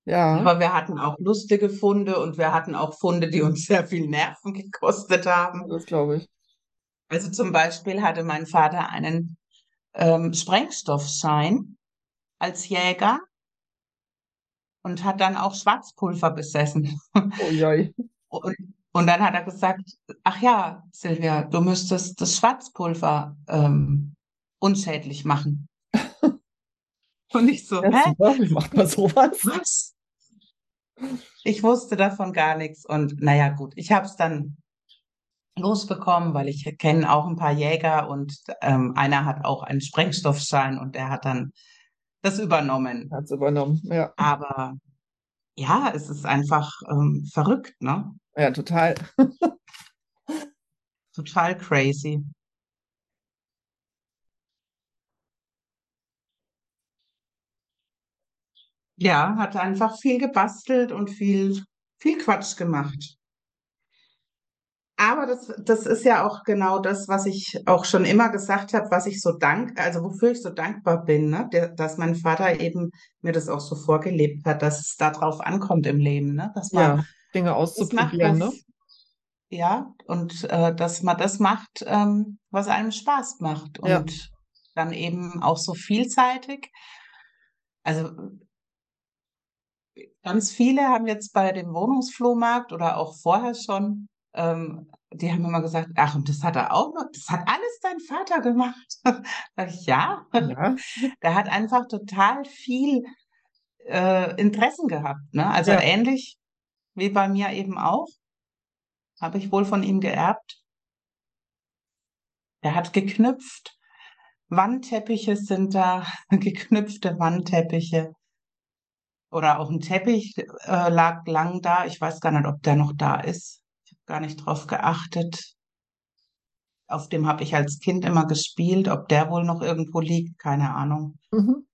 Ja, Aber wir hatten auch lustige Funde und wir hatten auch Funde, die uns sehr viel Nerven gekostet haben. das glaube ich. Also zum Beispiel hatte mein Vater einen ähm, Sprengstoffschein als Jäger und hat dann auch Schwarzpulver besessen. Oh. Und, und dann hat er gesagt, ach ja, Silvia, du müsstest das Schwarzpulver ähm, unschädlich machen. (laughs) Und ich so, Ja, hä? wie macht man sowas? Was? Ich wusste davon gar nichts und naja, gut, ich habe es dann losbekommen, weil ich kenne auch ein paar Jäger und ähm, einer hat auch einen Sprengstoffschein und der hat dann das übernommen. Hat's übernommen, ja. Aber ja, es ist einfach ähm, verrückt, ne? Ja, total. (laughs) Total crazy. Ja, hat einfach viel gebastelt und viel, viel Quatsch gemacht. Aber das, das ist ja auch genau das, was ich auch schon immer gesagt habe, was ich so dank, also wofür ich so dankbar bin, ne? Der, dass mein Vater eben mir das auch so vorgelebt hat, dass es darauf ankommt im Leben, ne? Dass man Ja, Dinge das auszuprobieren, ne? was, ja, und äh, dass man das macht, ähm, was einem Spaß macht Ja, und dann eben auch so vielseitig. Also ganz viele haben jetzt bei dem Wohnungsflohmarkt oder auch vorher schon, ähm, die haben immer gesagt, ach, und das hat er auch noch, das hat alles dein Vater gemacht. (laughs) Ja, ja, (laughs) der hat einfach total viel äh, Interessen gehabt, ne? Also ja, ähnlich wie bei mir eben auch, habe ich wohl von ihm geerbt. Der hat geknüpft. Wandteppiche sind da, (laughs) geknüpfte Wandteppiche. Oder auch ein Teppich äh, lag lang da. Ich weiß gar nicht, ob der noch da ist. Ich habe gar nicht drauf geachtet. Auf dem habe ich als Kind immer gespielt. Ob der wohl noch irgendwo liegt, keine Ahnung. mhm.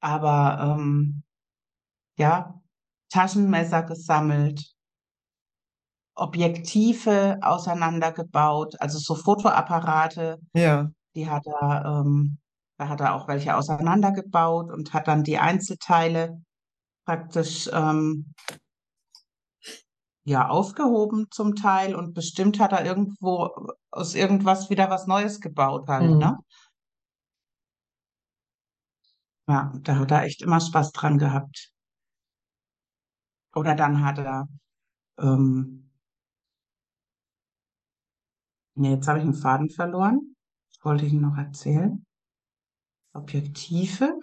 Aber ähm, ja, Taschenmesser gesammelt, Objektive auseinandergebaut, also so Fotoapparate, Ja, die hat er, ähm, da hat er auch welche auseinandergebaut und hat dann die Einzelteile praktisch ähm, ja aufgehoben zum Teil und bestimmt hat er irgendwo aus irgendwas wieder was Neues gebaut halt, mhm. ne? Ja, da hat er echt immer Spaß dran gehabt. Oder dann hat er, ähm, nee, jetzt habe ich einen Faden verloren. Wollte ich noch erzählen? Objektive.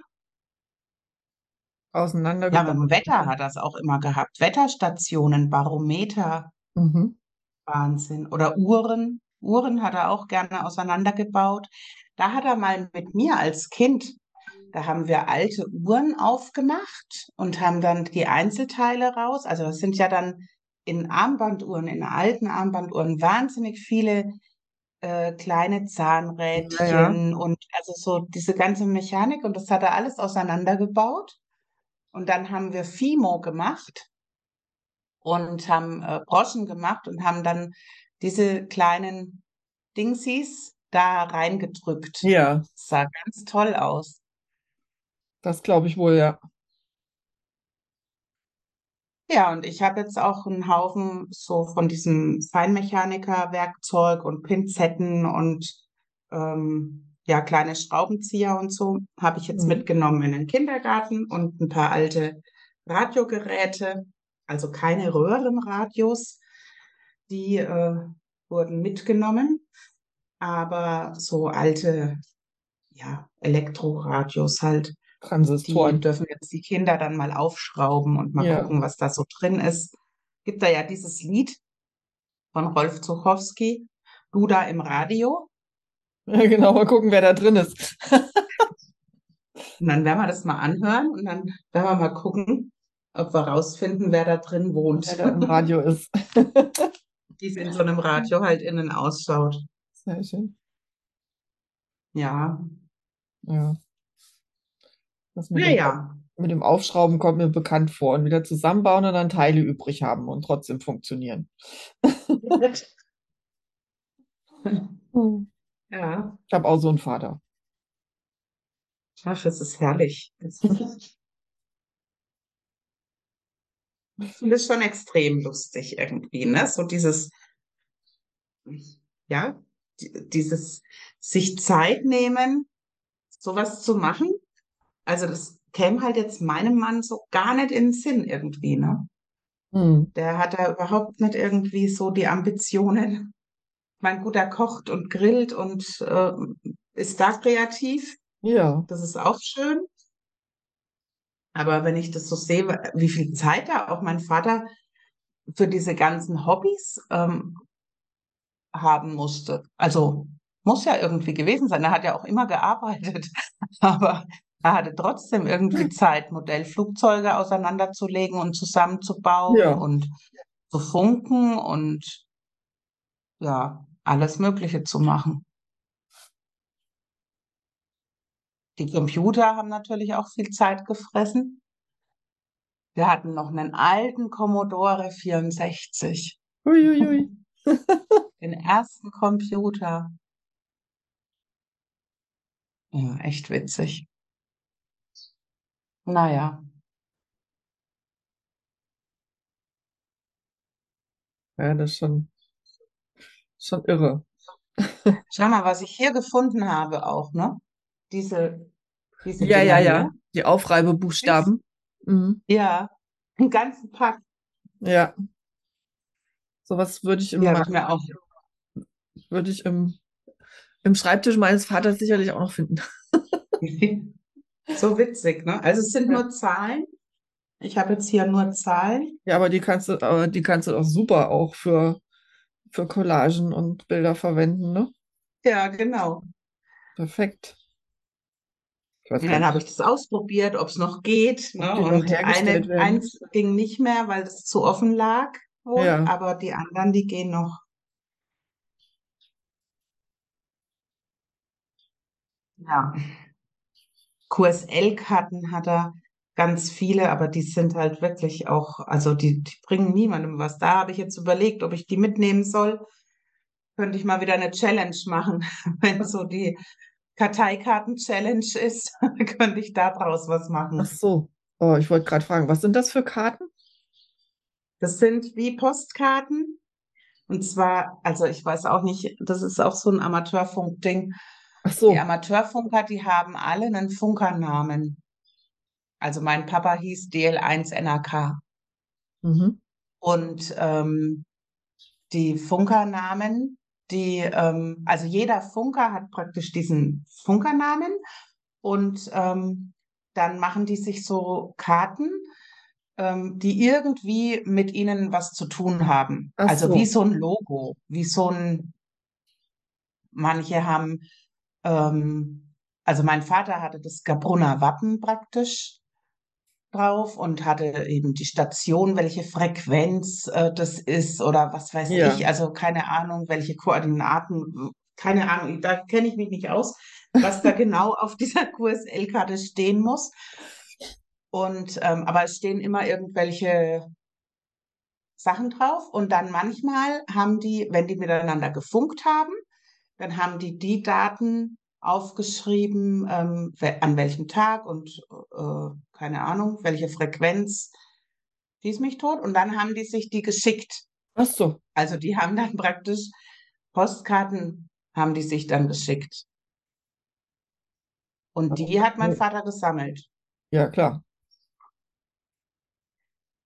Ja, mit Auseinandergebaut. dem Wetter hat er es auch immer gehabt. Wetterstationen, Barometer, Mhm. Wahnsinn. Oder Uhren. Uhren hat er auch gerne auseinandergebaut. Da hat er mal mit mir als Kind, da haben wir alte Uhren aufgemacht und haben dann die Einzelteile raus. Also das sind ja dann in Armbanduhren, in alten Armbanduhren wahnsinnig viele äh, kleine Ja, ja. Zahnrädchen und also so diese ganze Mechanik und das hat er alles auseinandergebaut. Und dann haben wir Fimo gemacht und haben äh, Broschen gemacht und haben dann diese kleinen Dingsies da reingedrückt. Ja, Das sah ganz toll aus. Das glaube ich wohl, ja. Ja, und ich habe jetzt auch einen Haufen so von diesem Feinmechaniker-Werkzeug und Pinzetten und ähm, ja, kleine Schraubenzieher und so habe ich jetzt Mhm. mitgenommen in den Kindergarten und ein paar alte Radiogeräte, also keine Röhrenradios, die äh, wurden mitgenommen, aber so alte, ja, Elektroradios halt. Die Transistoren. dürfen jetzt die Kinder dann mal aufschrauben und mal Ja, gucken, was da so drin ist. Gibt da ja dieses Lied von Rolf Zuchowski, Du da im Radio. ja, (laughs) genau, mal gucken, wer da drin ist. Und dann werden wir das mal anhören und dann werden wir mal gucken, ob wir rausfinden, wer da drin Wer wohnt. da im Radio ist. (laughs) Wie es in so einem Radio halt innen ausschaut. Sehr schön. Ja, Ja, das mit dem, naja. mit dem Aufschrauben kommt mir bekannt vor und wieder zusammenbauen und dann Teile übrig haben und trotzdem funktionieren. (laughs) Ja, Ich habe auch so einen Vater. ach, es ist herrlich. Ich finde es schon extrem lustig irgendwie, ne? So dieses, ja, die- dieses sich Zeit nehmen, sowas zu machen. Also das käme halt jetzt meinem Mann so gar nicht in den Sinn irgendwie, ne? Hm. Der hat da überhaupt nicht irgendwie so die Ambitionen. Mein Guter kocht und grillt und äh, ist da kreativ. Ja. Das ist auch schön. Aber wenn ich das so sehe, wie viel Zeit da auch mein Vater für diese ganzen Hobbys ähm, haben musste. Also muss ja irgendwie gewesen sein. Er hat ja auch immer gearbeitet, (laughs) aber er hatte trotzdem irgendwie (laughs) Zeit, Modellflugzeuge auseinanderzulegen und zusammenzubauen Ja. und zu funken und ja, alles Mögliche zu machen. Die Computer haben natürlich auch viel Zeit gefressen. Wir hatten noch einen alten Commodore 64, Uiuiui. (laughs) den ersten Computer. Ja, echt witzig. Naja, Ja, das ist schon, schon irre. (laughs) schau mal, was ich hier gefunden habe auch, ne? Diese, diese Ja, ja, Dinger ja. hier. Die Aufreibebuchstaben. Mhm. Ja, (laughs) einen ganzen Pack. Ja. Sowas würde ich im, ich mir auch. würde ich im, im Schreibtisch meines Vaters sicherlich auch noch finden. (laughs) So witzig, ne? Also es sind Ja. nur Zahlen. Ich habe jetzt hier nur Zahlen. Ja, aber die kannst du, aber die kannst du auch super auch für, für Collagen und Bilder verwenden, ne? Ja, genau. Perfekt. Und dann habe ich das ausprobiert, ob es noch geht. Ne? Und eine, werden. eins ging nicht mehr, weil es zu offen lag wohl, Ja. aber die anderen, die gehen noch. Ja. QSL-Karten hat er ganz viele, aber die sind halt wirklich auch, also die, die bringen niemandem was. Da habe ich jetzt überlegt, ob ich die mitnehmen soll. Könnte ich mal wieder eine Challenge machen, (laughs) wenn so die Karteikarten-Challenge ist, (laughs) könnte ich da draus was Ach machen. so. Oh, ich wollte gerade fragen, was sind das für Karten? Das sind wie Postkarten. Und zwar, also ich weiß auch nicht, das ist auch so ein Amateurfunk-Ding. Ach so. Die Amateurfunker, die haben alle einen Funkernamen. Also mein Papa hieß DL1 NRK. Mhm. Und ähm, die Funkernamen, die, ähm, also jeder Funker hat praktisch diesen Funkernamen und ähm, dann machen die sich so Karten, ähm, die irgendwie mit ihnen was zu tun haben. Ach Also wie so. so ein Logo, wie so ein, manche haben, ähm, also mein Vater hatte das Gabrunner Wappen praktisch drauf und hatte eben die Station, welche Frequenz äh, das ist oder was weiß Ja. ich, also keine Ahnung, welche Koordinaten, keine Ahnung, da kenne ich mich nicht aus, was da genau auf dieser (laughs) QSL-Karte stehen muss. Und ähm, aber es stehen immer irgendwelche Sachen drauf und dann manchmal haben die, wenn die miteinander gefunkt haben, dann haben die die Daten aufgeschrieben, ähm, an welchem Tag und äh, keine Ahnung, welche Frequenz, schieß mich tot. Und dann haben die sich die geschickt. Ach so. Also die haben dann praktisch Postkarten, haben die sich dann geschickt. Und die hat mein Vater gesammelt. Ja, klar.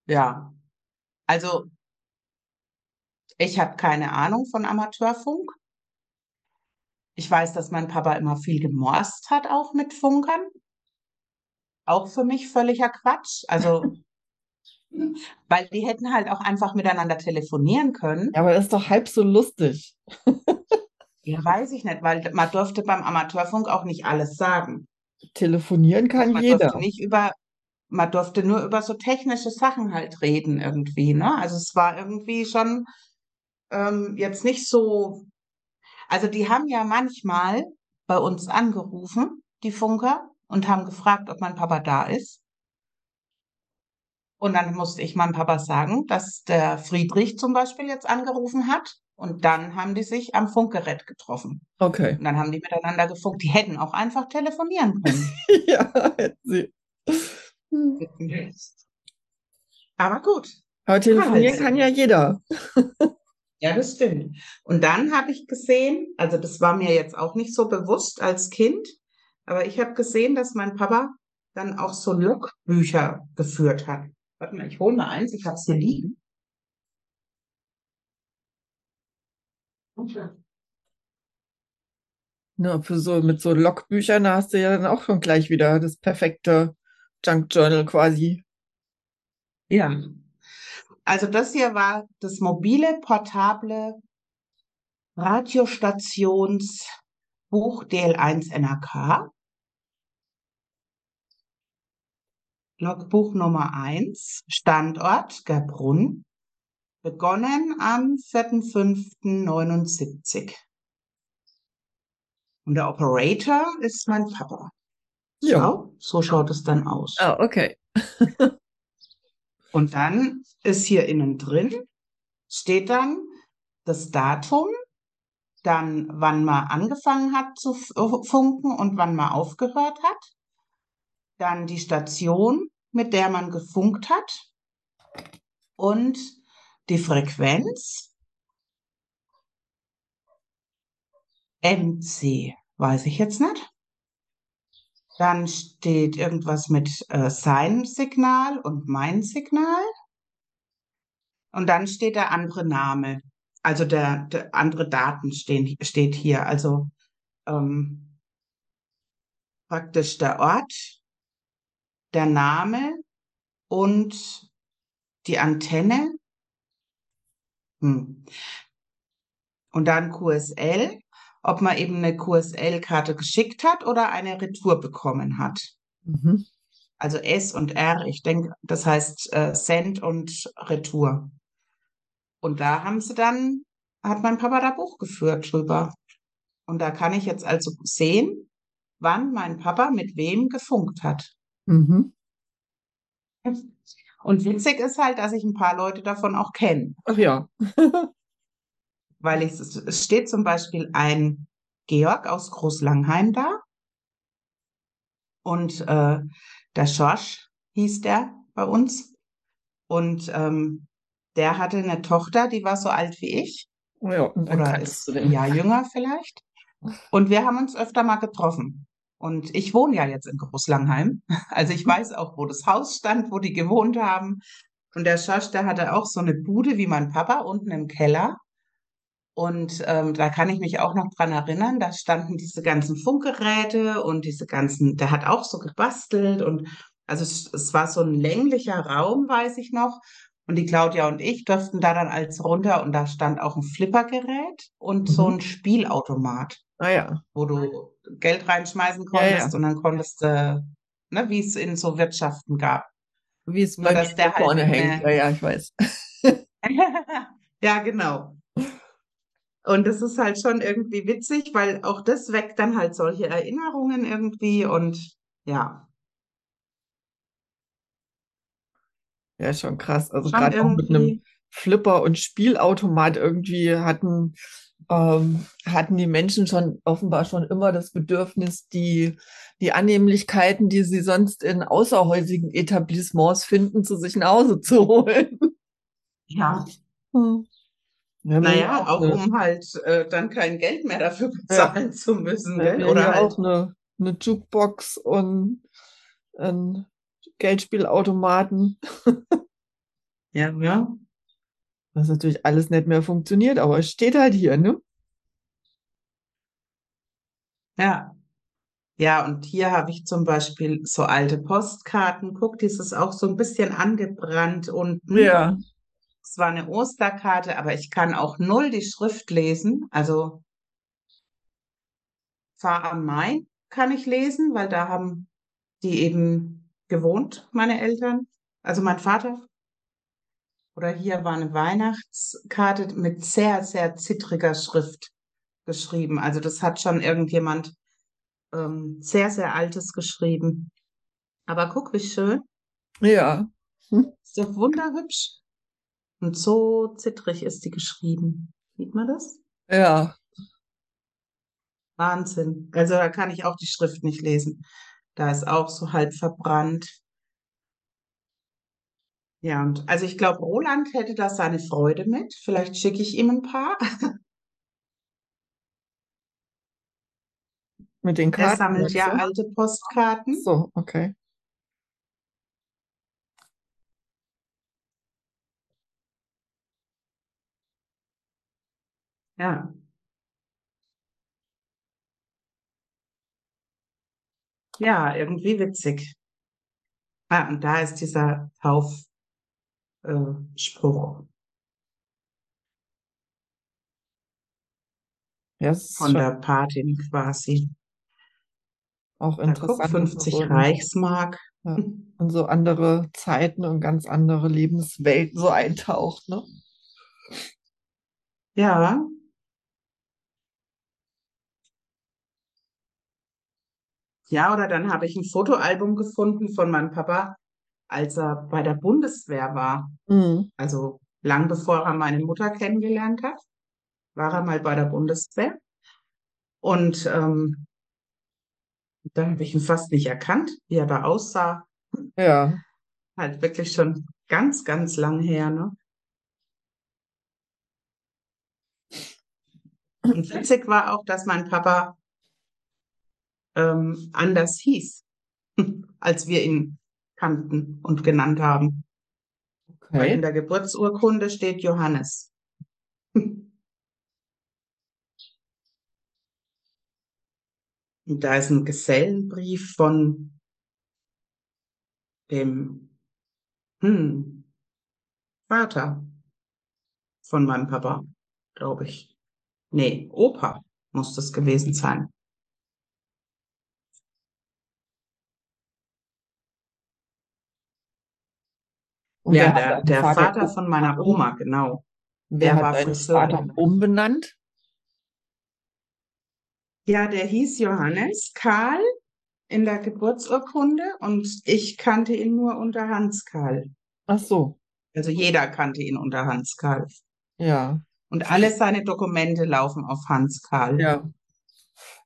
Ja, also ich habe keine Ahnung von Amateurfunk. Ich weiß, dass mein Papa immer viel gemorst hat, auch mit Funkern. Auch für mich völliger Quatsch. Also, (laughs) weil die hätten halt auch einfach miteinander telefonieren können. Ja, aber das ist doch halb so lustig. (laughs) Ja, weiß ich nicht, weil man durfte beim Amateurfunk auch nicht alles sagen. Telefonieren kann Man jeder. durfte nicht über, man durfte nur über so technische Sachen halt reden irgendwie, ne? Also es war irgendwie schon ähm, jetzt nicht so, also die haben ja manchmal bei uns angerufen, die Funker, und haben gefragt, ob mein Papa da ist. Und dann musste ich meinem Papa sagen, dass der Friedrich zum Beispiel jetzt angerufen hat. Und dann haben die sich am Funkgerät getroffen. Okay. Und dann haben die miteinander gefunkt. Die hätten auch einfach telefonieren können. (laughs) Ja, hätten sie. Aber gut. Aber telefonieren kann ja jeder. Ja, das stimmt. Und dann habe ich gesehen, also das war mir jetzt auch nicht so bewusst als Kind, aber ich habe gesehen, dass mein Papa dann auch so Logbücher geführt hat. Warte mal, ich hole mal eins, ich habe es hier liegen. Ne, für so, mit so Logbüchern, da hast du ja dann auch schon gleich wieder das perfekte Junk Journal quasi. Ja. Also das hier war das mobile, portable Radiostationsbuch DL1 NRK. Logbuch Nummer 1, Standort Gerbrunn, begonnen am 4.5.79. Und der Operator ist mein Papa. Ja. Schau, so schaut es dann aus. Ah, okay. (laughs) Und dann ist hier innen drin, steht dann das Datum, dann wann man angefangen hat zu äh, funken und wann man aufgehört hat, dann die Station, mit der man gefunkt hat und die Frequenz. MC, weiß ich jetzt nicht. Dann steht irgendwas mit äh, sein Signal und mein Signal. Und dann steht der andere Name. Also der, der andere Daten stehen, steht hier. Also ähm, praktisch der Ort, der Name und die Antenne. Hm. Und dann QSL, ob man eben eine QSL-Karte geschickt hat oder eine Retour bekommen hat. Mhm. Also S und R, ich denke, das heißt äh, Send und Retour. Und da haben sie dann, hat mein Papa da Buch geführt drüber. Und da kann ich jetzt also sehen, wann mein Papa mit wem gefunkt hat. Mhm. Und witzig ist halt, dass ich ein paar Leute davon auch kenne. Ach ja. (laughs) Weil ich, es steht zum Beispiel ein Georg aus Großlangheim da. Und äh, der Schorsch hieß der bei uns. Und ähm, der hatte eine Tochter, die war so alt wie ich. Ja, und dann Oder ist ein. Jahr jünger vielleicht. Und wir haben uns öfter mal getroffen. Und ich wohne ja jetzt in Großlangheim. (laughs) Also ich weiß auch, wo das Haus stand, wo die gewohnt haben. Und der Schorsch, der hatte auch so eine Bude wie mein Papa unten im Keller. Und ähm, da kann ich mich auch noch dran erinnern, da standen diese ganzen Funkgeräte und diese ganzen, der hat auch so gebastelt und also es, es war so ein länglicher Raum, weiß ich noch. Und die Claudia und ich durften da dann als runter und da stand auch ein Flippergerät und so Mhm. ein Spielautomat, Ah ja. wo du Geld reinschmeißen Ja, ja. konntest und dann konntest du, ne, wie es in so Wirtschaften gab. Wie es bei mir dass der da halt vorne mit hängt. Ja, ja, ich weiß. (laughs) Ja, genau. Und das ist halt schon irgendwie witzig, weil auch das weckt dann halt solche Erinnerungen irgendwie und ja, Ja, schon krass. Also gerade auch mit einem Flipper und Spielautomat irgendwie hatten, ähm, hatten die Menschen schon offenbar schon immer das Bedürfnis, die, die Annehmlichkeiten, die sie sonst in außerhäusigen Etablissements finden, zu sich nach Hause zu (laughs) holen. ja, Hm. Ja naja, auch auch eine, um halt äh, dann kein Geld mehr dafür ja, bezahlen zu müssen, haben gell? ja Oder halt, auch eine, eine Jukebox und einen Geldspielautomaten, (laughs) ja, ja, was natürlich alles nicht mehr funktioniert, aber es steht halt hier, ne? ja. Ja, und hier habe ich zum Beispiel so alte Postkarten. Guck, die ist auch so ein bisschen angebrannt unten. Ja. Es war eine Osterkarte, aber ich kann auch null die Schrift lesen. Also Fahr am Main kann ich lesen, weil da haben die eben gewohnt, meine Eltern, also mein Vater. Oder hier war eine Weihnachtskarte mit sehr, sehr zittriger Schrift geschrieben. Also das hat schon irgendjemand ähm, sehr, sehr Altes geschrieben. Aber guck, wie schön. Ja. Hm. Ist doch wunderhübsch. Und so zittrig ist die geschrieben. Sieht man das? Ja. Wahnsinn. Also da kann ich auch die Schrift nicht lesen. Da ist auch so halb verbrannt. Ja, und also ich glaube, Roland hätte da seine Freude mit. Vielleicht schicke ich ihm ein paar. Mit den Er Karten, sammelt meinst ja alte Postkarten. So, okay. Ja. Ja, irgendwie witzig. Ah, und da ist dieser Taufspruch. Äh, Spruch Ja, es ist von schon der Patin quasi. auch Na, guck, interessant, dass das 50 so in, Reichsmark. ja, in so andere Zeiten und ganz andere Lebenswelten so eintaucht, ne? Ja, ja, oder dann habe ich ein Fotoalbum gefunden von meinem Papa, als er bei der Bundeswehr war. Mhm. Also lang bevor er meine Mutter kennengelernt hat, war er mal bei der Bundeswehr. Und ähm, da habe ich ihn fast nicht erkannt, wie er da aussah. Ja, Halt wirklich schon ganz, ganz lang her, ne? Und witzig war auch, dass mein Papa ähm, anders hieß, (laughs) als wir ihn kannten und genannt haben. Weil in okay. der Geburtsurkunde steht Johannes. (laughs) Und da ist ein Gesellenbrief von dem hm, Vater von meinem Papa, glaube ich. Nee, Opa muss das gewesen sein. Und Ja, der, der Vater Vater von meiner Oma, genau. wer war deinen Vater Friseur. umbenannt? Ja, der hieß Johannes Karl in der Geburtsurkunde und ich kannte ihn nur unter Hans Karl. Ach so, Also jeder kannte ihn unter Hans Karl. ja. Und alle seine Dokumente laufen auf Hans Karl. Ja,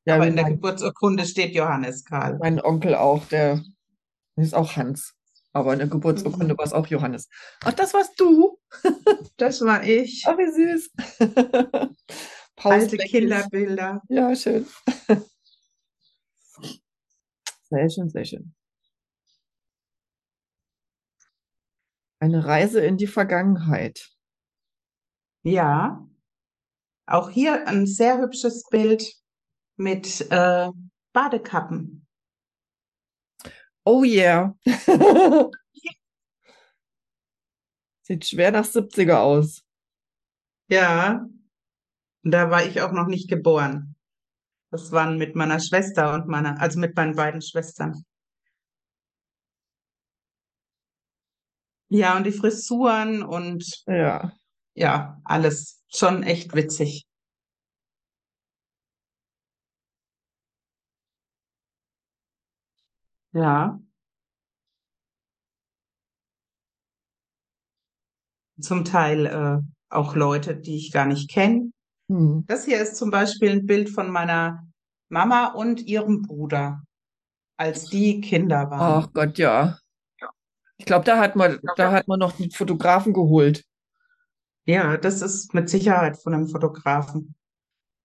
ja, Aber in der Geburtsurkunde steht Johannes Karl. mein Onkel auch, der ist auch Hans. Aber in der Geburtsurkunde Mhm. war es auch Johannes. Ach, das warst du? (laughs) Das war ich. Ach, wie süß. (laughs) Alte. Kinderbilder. Ja, schön. (laughs) Sehr schön, sehr schön. Eine Reise in die Vergangenheit. Ja, auch hier ein sehr hübsches Bild mit äh, Badekappen. Oh yeah. (laughs) Sieht schwer nach 70er aus. Ja, da war ich auch noch nicht geboren. Das waren mit meiner Schwester und meiner, also mit meinen beiden Schwestern. Ja, und die Frisuren und Ja. ja, alles schon echt witzig. Ja, zum Teil äh, auch Leute, die ich gar nicht kenne. Hm. Das hier ist zum Beispiel ein Bild von meiner Mama und ihrem Bruder, als die Kinder Ach waren. Gott, ja. Ich glaube, da hat man, da hat man noch einen Fotografen geholt Ja, das ist mit Sicherheit von einem Fotografen.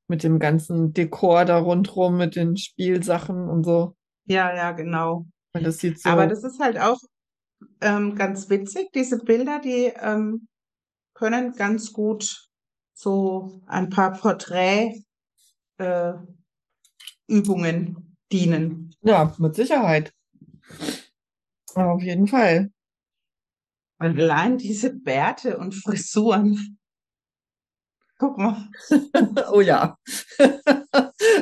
mit dem ganzen Dekor da rundrum, mit den Spielsachen und so. Ja, ja, genau. Und das sieht Aber so, das ist halt auch ähm, ganz witzig. Diese Bilder, die ähm, können ganz gut so ein paar Porträtübungen äh, Übungen dienen. ja, mit Sicherheit. Auf jeden Fall. Und allein diese Bärte und Frisuren. Guck mal. (laughs) Oh ja.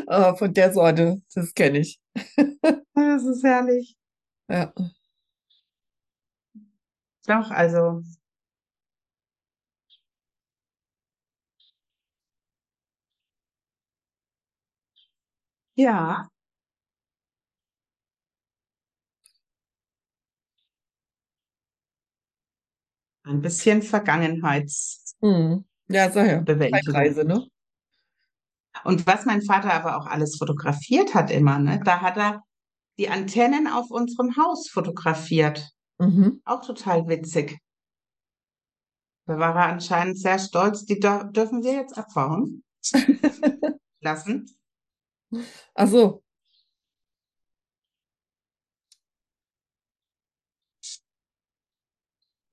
Aber (laughs) von der Sorte, das kenne ich. (laughs) Das ist herrlich. Ja. Doch, also ja, ein bisschen Vergangenheitsbewältigung. Hm. Ja, sag ja. Zeitreise, ne? Und was mein Vater aber auch alles fotografiert hat immer, ne? Da hat er die Antennen auf unserem Haus fotografiert. Mhm. Auch total witzig. Da war er anscheinend sehr stolz. Die dür- dürfen wir jetzt abbauen (laughs) lassen. Ach so.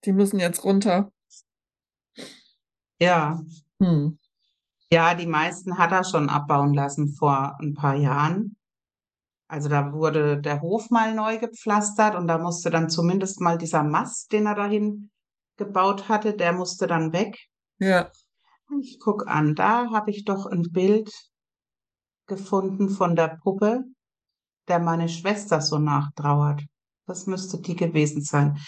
Die müssen jetzt runter. Ja, Hm. ja, die meisten hat er schon abbauen lassen vor ein paar Jahren. Also da wurde der Hof mal neu gepflastert und da musste dann zumindest mal dieser Mast, den er dahin gebaut hatte, der musste dann weg. Ja. Ich guck an, da habe ich doch ein Bild gefunden von der Puppe, der meine Schwester so nachtrauert. Das müsste die gewesen sein.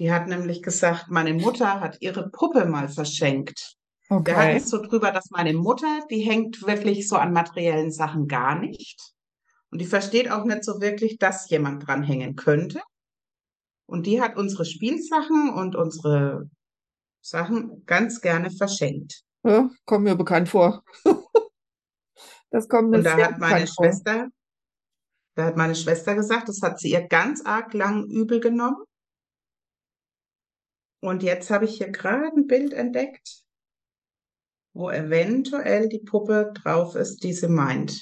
Die hat nämlich gesagt, meine Mutter hat ihre Puppe mal verschenkt. Okay. es so drüber, dass meine Mutter, die hängt wirklich so an materiellen Sachen gar nicht. Und die versteht auch nicht so wirklich, dass jemand dran hängen könnte. Und die hat unsere Spielsachen und unsere Sachen ganz gerne verschenkt. Ja, kommt mir bekannt vor. (laughs) Das kommt mir Und da hat meine bekannt vor. Schwester, da hat meine Schwester gesagt, das hat sie ihr ganz arg lang übel genommen. Und jetzt habe ich hier gerade ein Bild entdeckt, wo eventuell die Puppe drauf ist, die sie meint.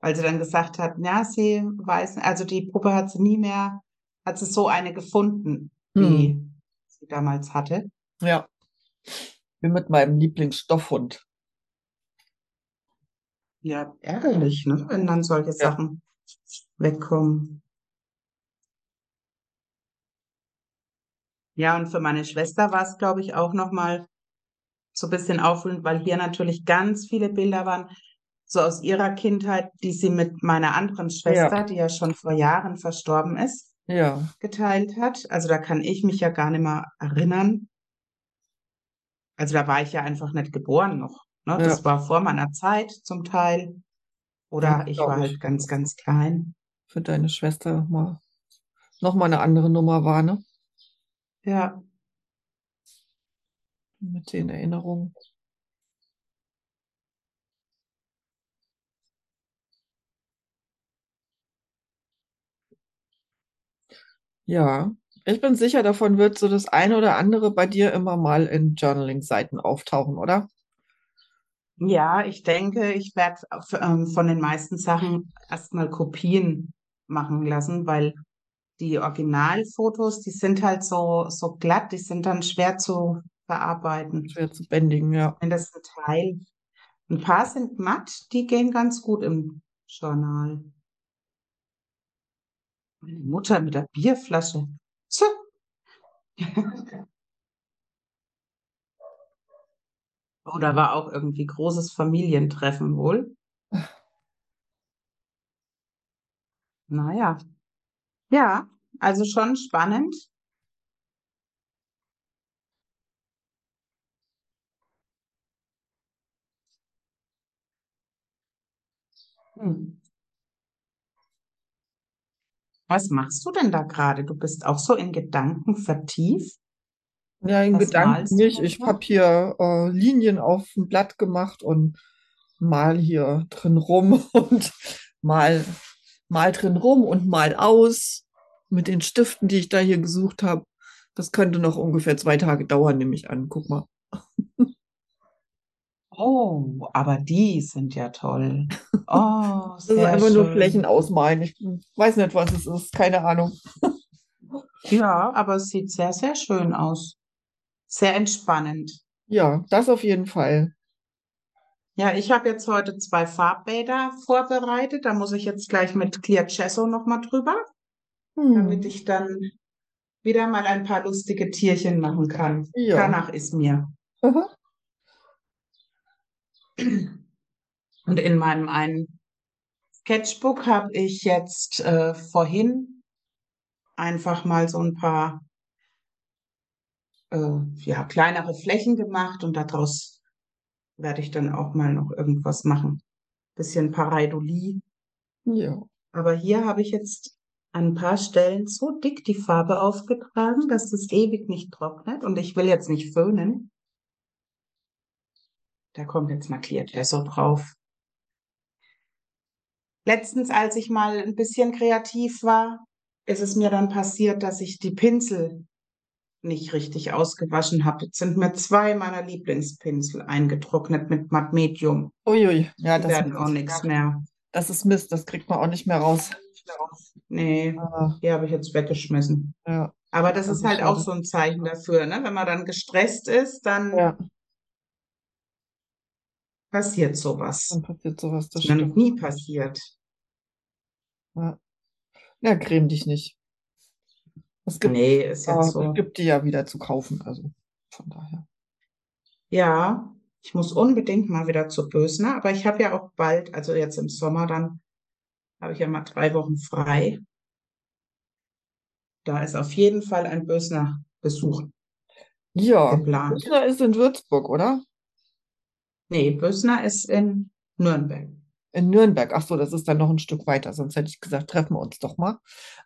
Weil sie dann gesagt hat, ja, sie weiß, also die Puppe hat sie nie mehr, hat sie so eine gefunden, wie Hm. sie damals hatte. Ja. Bin mit meinem Lieblingsstoffhund. Ja, ärgerlich, ne, wenn dann solche Ja. Sachen wegkommen. Ja, und für meine Schwester war es, glaube ich, auch nochmal so ein bisschen aufwühlend, weil hier natürlich ganz viele Bilder waren, so aus ihrer Kindheit, die sie mit meiner anderen Schwester, Ja. die ja schon vor Jahren verstorben ist, Ja. geteilt hat. Also da kann ich mich ja gar nicht mehr erinnern. Also da war ich ja einfach nicht geboren noch. Ne? Ja. Das war vor meiner Zeit zum Teil. Oder ich war ich. halt ganz, ganz klein. Für deine Schwester mal noch mal eine andere Nummer war, ne? Ja, Mit den Erinnerungen. Ja, ich bin sicher, davon wird so das eine oder andere bei dir immer mal in Journaling-Seiten auftauchen, oder? ja, ich denke, ich werde ähm, von den meisten Sachen erstmal Kopien machen lassen, weil die Originalfotos, die sind halt so, so glatt, die sind dann schwer zu verarbeiten. Schwer zu bändigen, ja. Wenn das ein Teil, ein paar sind matt, die gehen ganz gut im Journal. Meine Mutter mit der Bierflasche. So. (laughs) Oh, da war auch irgendwie großes Familientreffen wohl. (laughs) Naja. Ja, also schon spannend. Hm. Was machst du denn da gerade? Du bist auch so in Gedanken vertieft. Ja, in Was Gedanken malst du nicht. Ich habe hier äh, Linien auf ein Blatt gemacht und mal hier drin rum (laughs) und mal, mal drin rum und mal aus mit den Stiften, die ich da hier gesucht habe. Das könnte noch ungefähr zwei Tage dauern, nehme ich an. Guck mal. (laughs) Oh, aber die sind ja toll. Oh, (laughs) Das ist einfach nur schön. Flächen ausmalen. Ich weiß nicht, was es ist. Keine Ahnung. (laughs) Ja, aber es sieht sehr, sehr schön aus. Sehr entspannend. Ja, das auf jeden Fall. Ja, ich habe jetzt heute zwei Farbbäder vorbereitet. Da muss ich jetzt gleich mit Clear Gesso nochmal drüber, damit Hm. ich dann wieder mal ein paar lustige Tierchen machen kann. Ja. Danach ist mir. Aha. Und in meinem einen Sketchbook habe ich jetzt äh, vorhin einfach mal so ein paar äh, ja, kleinere Flächen gemacht und daraus werde ich dann auch mal noch irgendwas machen. Bisschen Pareidolie. Ja. Aber hier habe ich jetzt an ein paar Stellen so dick die Farbe aufgetragen, dass das ewig nicht trocknet und ich will jetzt nicht föhnen. Da kommt jetzt mal Clear Gesso drauf. Letztens, als ich mal ein bisschen kreativ war, ist es mir dann passiert, dass ich die Pinsel nicht richtig ausgewaschen habe. Jetzt sind mir zwei meiner Lieblingspinsel eingetrocknet mit Matt Medium. Uiui. Ja, das, werden auch nichts mehr. das ist Mist. Das kriegt man auch nicht mehr raus. Nee, Ah, die habe ich jetzt weggeschmissen. ja. Aber das Das ist halt auch so ein Zeichen dafür, ne? Wenn man dann gestresst ist, dann Ja, passiert sowas. dann passiert sowas. Das mir noch stimmt. nie passiert. Ja, ja creme dich nicht. Es gibt, Nee, ist jetzt es so. gibt die ja wieder zu kaufen, also von daher. Ja, ich muss unbedingt mal wieder zu Bösner, aber ich habe ja auch bald, also jetzt im Sommer, dann habe ich ja mal drei Wochen frei. Da ist auf jeden Fall ein Bösner Besuch Ja, geplant. Bösner ist in Würzburg, oder? Nee, Bösner ist in Nürnberg. In Nürnberg. Ach so, das ist dann noch ein Stück weiter, sonst hätte ich gesagt, treffen wir uns doch mal.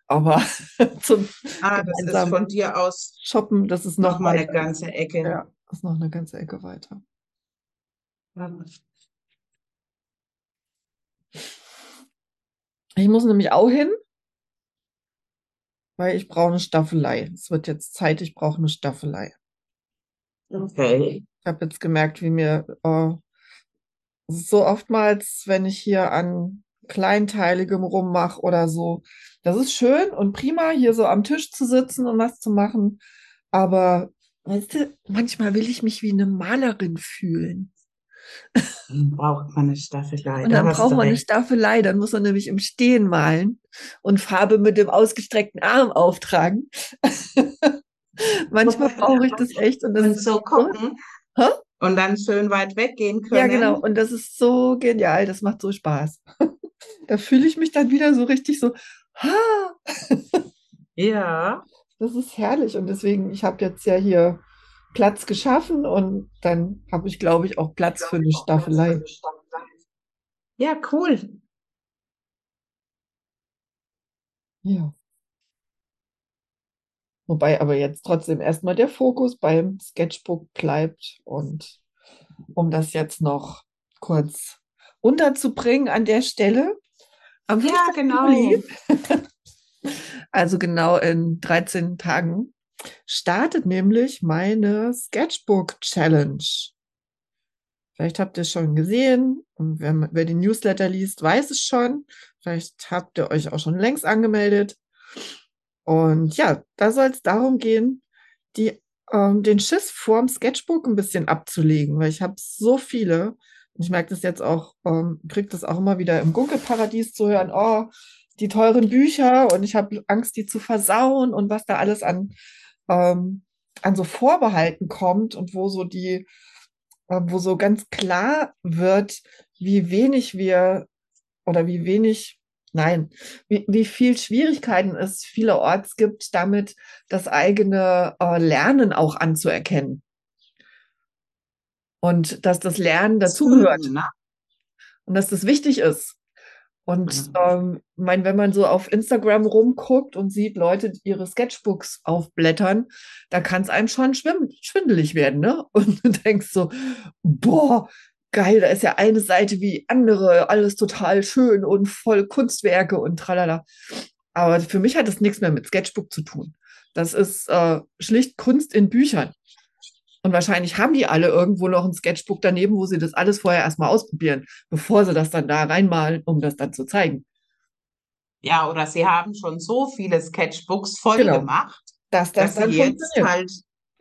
Aber (laughs) zum Ah, das ist von dir aus Shoppen, das ist noch noch mal eine ganze Ecke. Ja, ist noch eine ganze Ecke weiter. Ich muss nämlich auch hin, weil ich brauche eine Staffelei. Es wird jetzt Zeit, ich brauche eine Staffelei. Okay. Ich habe jetzt gemerkt, wie mir äh, so oftmals, wenn ich hier an Kleinteiligem rummache oder so, das ist schön und prima, hier so am Tisch zu sitzen und was zu machen. Aber weißt du, manchmal will ich mich wie eine Malerin fühlen. Dann braucht man eine Staffelei. Und Da dann hast braucht man eine. Staffelei, dann muss man nämlich im Stehen malen und Farbe mit dem ausgestreckten Arm auftragen. (laughs) Manchmal brauche ich das echt und das Und so gucken Hä? und dann schön weit weggehen Ja, können. genau. Und das ist so genial. Das macht so Spaß. (laughs) Da fühle ich mich dann wieder so richtig so, ha, Ja. das ist herrlich. Und deswegen, ich habe jetzt ja hier Platz geschaffen und dann habe ich, glaube ich, auch Platz für eine Staffelei. Ja, cool. Ja. Wobei aber jetzt trotzdem erstmal der Fokus beim Sketchbook bleibt. Und um das jetzt noch kurz unterzubringen an der Stelle, am Ja, 15. genau. Juli, (laughs) also genau in 13 Tagen, startet nämlich meine Sketchbook Challenge. Vielleicht habt ihr es schon gesehen und wer, wer den Newsletter liest, weiß es schon. Vielleicht habt ihr euch auch schon längst angemeldet. Und ja, da soll es darum gehen, die, ähm, den Schiss vorm Sketchbook ein bisschen abzulegen, weil ich habe so viele. Ich merke das jetzt auch, ähm, kriege das auch immer wieder im Gunkelparadies zu hören, oh, die teuren Bücher und ich habe Angst, die zu versauen und was da alles an, ähm, an so Vorbehalten kommt und wo so die, äh, wo so ganz klar wird, wie wenig wir oder wie wenig, nein, wie, wie viel Schwierigkeiten es vielerorts gibt, damit das eigene äh, Lernen auch anzuerkennen. Und dass das Lernen dazugehört ne? und dass das wichtig ist. Und Mhm. ähm, mein, wenn man so auf Instagram rumguckt und sieht Leute ihre Sketchbooks aufblättern, da kann es einem schon schwindelig werden, ne? (laughs) Und du denkst so, boah, geil, da ist ja eine Seite wie andere, alles total schön und voll Kunstwerke und tralala. Aber für mich hat das nichts mehr mit Sketchbook zu tun. Das ist äh, schlicht Kunst in Büchern. Und wahrscheinlich haben die alle irgendwo noch ein Sketchbook daneben, wo sie das alles vorher erstmal ausprobieren, bevor sie das dann da reinmalen, um das dann zu zeigen. Ja, oder sie haben schon so viele Sketchbooks voll Genau. gemacht, Dass das dass sie dann jetzt halt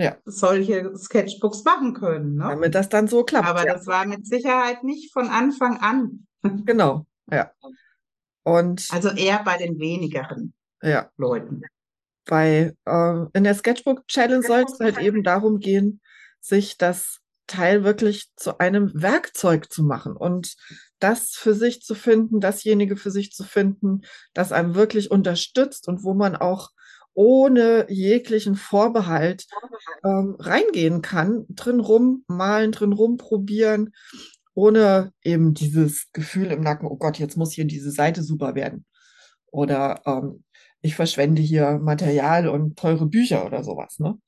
Ja. solche Sketchbooks machen können, ne? damit das dann so klappt. Aber ja. das war mit Sicherheit nicht von Anfang an. (laughs) Genau, ja. Und Also eher bei den wenigeren ja, Leuten. Bei äh, in der Sketchbook Challenge soll es halt eben darum gehen, sich das Teil wirklich zu einem Werkzeug zu machen und das für sich zu finden, dasjenige für sich zu finden, das einem wirklich unterstützt und wo man auch ohne jeglichen Vorbehalt ähm, reingehen kann, drin rummalen, drin rumprobieren, ohne eben dieses Gefühl im Nacken, oh Gott, jetzt muss hier diese Seite super werden. Oder ähm, ich verschwende hier Material und teure Bücher oder sowas. Ne?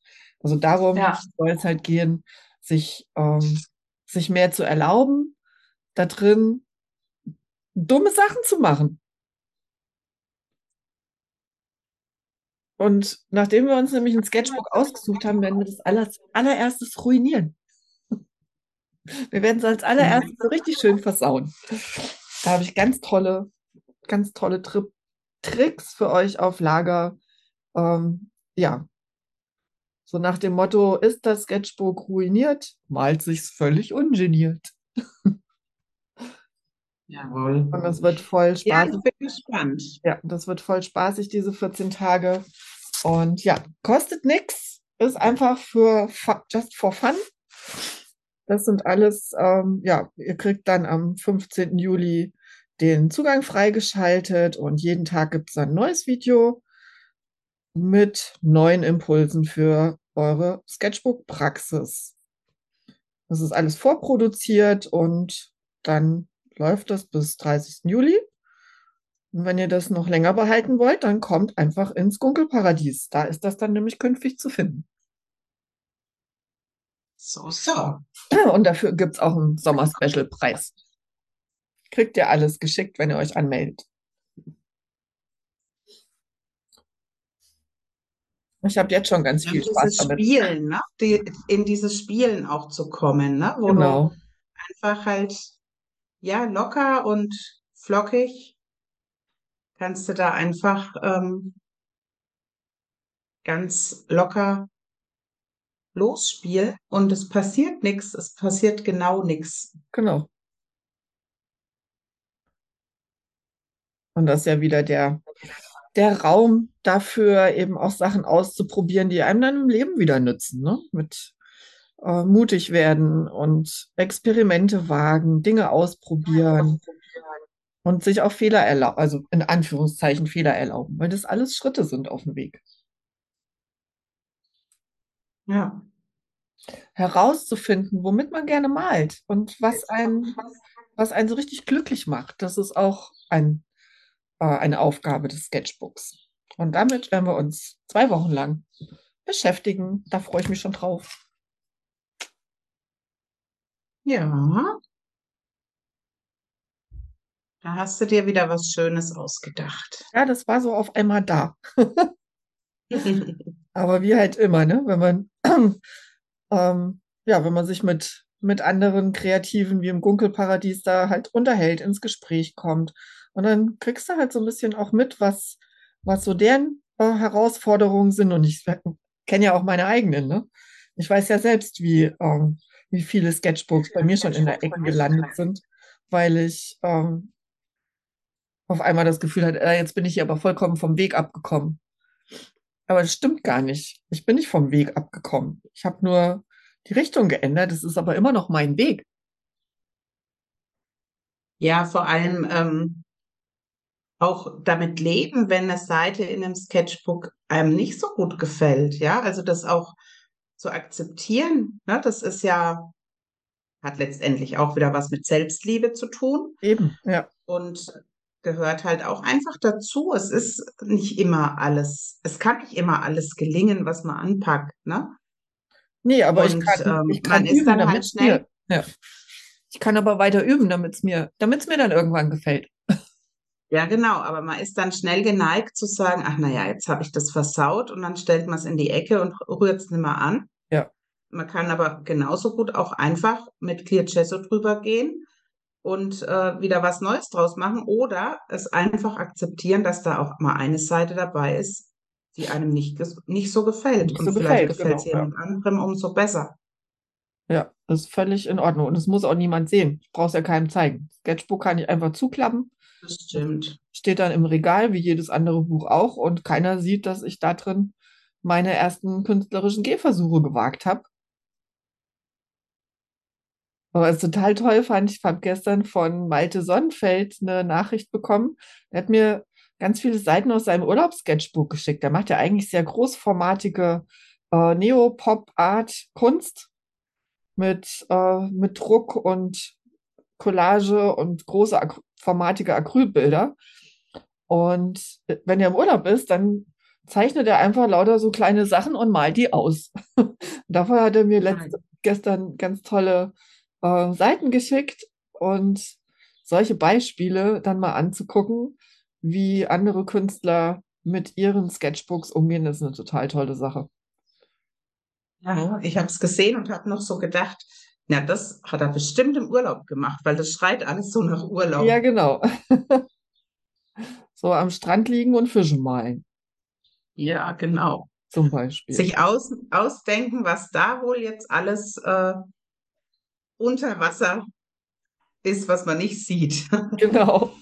Also darum Ja. soll es halt gehen, sich, ähm, sich mehr zu erlauben, da drin dumme Sachen zu machen. Und nachdem wir uns nämlich ein Sketchbook ausgesucht haben, werden wir das aller, allererstes ruinieren. Wir werden es als allererstes so richtig schön versauen. Da habe ich ganz tolle, ganz tolle Tri Tricks für euch auf Lager. Ähm, ja. So nach dem Motto, ist das Sketchbook ruiniert, malt sich's völlig ungeniert. Jawohl. Und das wird voll Ja, spaßig. ich bin gespannt. Ja, das wird voll spaßig, diese 14 Tage. Und ja, kostet nichts, ist einfach für just for fun. Das sind alles, ähm, ja, ihr kriegt dann am 15. Juli den Zugang freigeschaltet und jeden Tag gibt es ein neues Video mit neuen Impulsen für eure Sketchbook-Praxis. Das ist alles vorproduziert und dann läuft das bis 30. Juli. Und wenn ihr das noch länger behalten wollt, dann kommt einfach ins Gunkelparadies. Da ist das dann nämlich künftig zu finden. So, so. Und dafür gibt es auch einen Sommer-Special-Preis. Kriegt ihr alles geschickt, wenn ihr euch anmeldet. Ich habe jetzt schon ganz viel Spaß damit. Spielen, ne? Die, in dieses Spielen auch zu kommen, ne? Wo Genau. du einfach halt, ja, locker und flockig kannst du da einfach ähm, ganz locker losspielen und es passiert nichts, es passiert genau nichts. Genau. Und das ist ja wieder der, der Raum dafür, eben auch Sachen auszuprobieren, die einem dann im Leben wieder nützen, ne? Mit äh, mutig werden und Experimente wagen, Dinge ausprobieren und sich auch Fehler erlauben, also in Anführungszeichen Fehler erlauben, weil das alles Schritte sind auf dem Weg. Ja. Herauszufinden, womit man gerne malt und was einen, was einen so richtig glücklich macht. Das ist auch ein, äh, eine Aufgabe des Sketchbooks. Und damit werden wir uns zwei Wochen lang beschäftigen. Da freue ich mich schon drauf. Ja. Da hast du dir wieder was Schönes ausgedacht. Ja, das war so auf einmal da. (laughs) Aber wie halt immer, ne? Wenn man, (clears throat) ähm, ja, wenn man sich mit, mit anderen Kreativen wie im Gunkelparadies da halt unterhält, ins Gespräch kommt. Und dann kriegst du halt so ein bisschen auch mit, was, was so deren äh, Herausforderungen sind. Und ich kenne ja auch meine eigenen, ne? Ich weiß ja selbst, wie, ähm, wie viele Sketchbooks bei mir schon in der Ecke gelandet sind, weil ich ähm, auf einmal das Gefühl hatte, äh, jetzt bin ich hier aber vollkommen vom Weg abgekommen. Aber das stimmt gar nicht. Ich bin nicht vom Weg abgekommen. Ich habe nur die Richtung geändert. Es ist aber immer noch mein Weg. Ja, vor allem ähm, auch damit leben, wenn eine Seite in einem Sketchbook einem nicht so gut gefällt. Ja, also das auch zu akzeptieren. Ne? Das ist ja, hat letztendlich auch wieder was mit Selbstliebe zu tun Eben, ja. und gehört halt auch einfach dazu. Es ist nicht immer alles, es kann nicht immer alles gelingen, was man anpackt. Ne? Nee, aber ich Und kann, ähm, ich kann man ist üben, dann halt schnell mir, ja. Ich kann aber weiter üben, damit es mir, damit es mir dann irgendwann gefällt. Ja, genau, aber man ist dann schnell geneigt zu sagen, ach naja, jetzt habe ich das versaut und dann stellt man es in die Ecke und rührt es nicht mehr an. Ja. Man kann aber genauso gut auch einfach mit Clear Gesso drüber gehen und äh, wieder was Neues draus machen oder es einfach akzeptieren, dass da auch mal eine Seite dabei ist, die einem nicht, nicht so gefällt. Nicht Und so vielleicht gefällt, es genau, ja. jemand anderem umso besser. Ja, das ist völlig in Ordnung. Und es muss auch niemand sehen. Ich brauche es ja keinem zeigen. Sketchbook kann ich einfach zuklappen, Das stimmt. steht dann im Regal, wie jedes andere Buch auch, und keiner sieht, dass ich da drin meine ersten künstlerischen Gehversuche gewagt habe. Aber es total toll fand, ich habe gestern von Malte Sonnenfeld eine Nachricht bekommen. Er hat mir ganz viele Seiten aus seinem Urlaubssketchbook geschickt. Er macht ja eigentlich sehr großformatige äh, Neopop-Art-Kunst mit, äh, mit Druck und Collage und große Acry formatige Acrylbilder. Und wenn er im Urlaub ist, dann zeichnet er einfach lauter so kleine Sachen und malt die aus. (laughs) Davon hat er mir letzte, gestern ganz tolle äh, Seiten geschickt und solche Beispiele dann mal anzugucken, wie andere Künstler mit ihren Sketchbooks umgehen, ist eine total tolle Sache. Ja, ich habe es gesehen und habe noch so gedacht, na, das hat er bestimmt im Urlaub gemacht, weil das schreit alles so nach Urlaub. Ja, genau. (laughs) So am Strand liegen und Fische malen, Ja, genau. zum Beispiel. Sich aus, ausdenken, was da wohl jetzt alles äh, unter Wasser ist, was man nicht sieht. (laughs) Genau.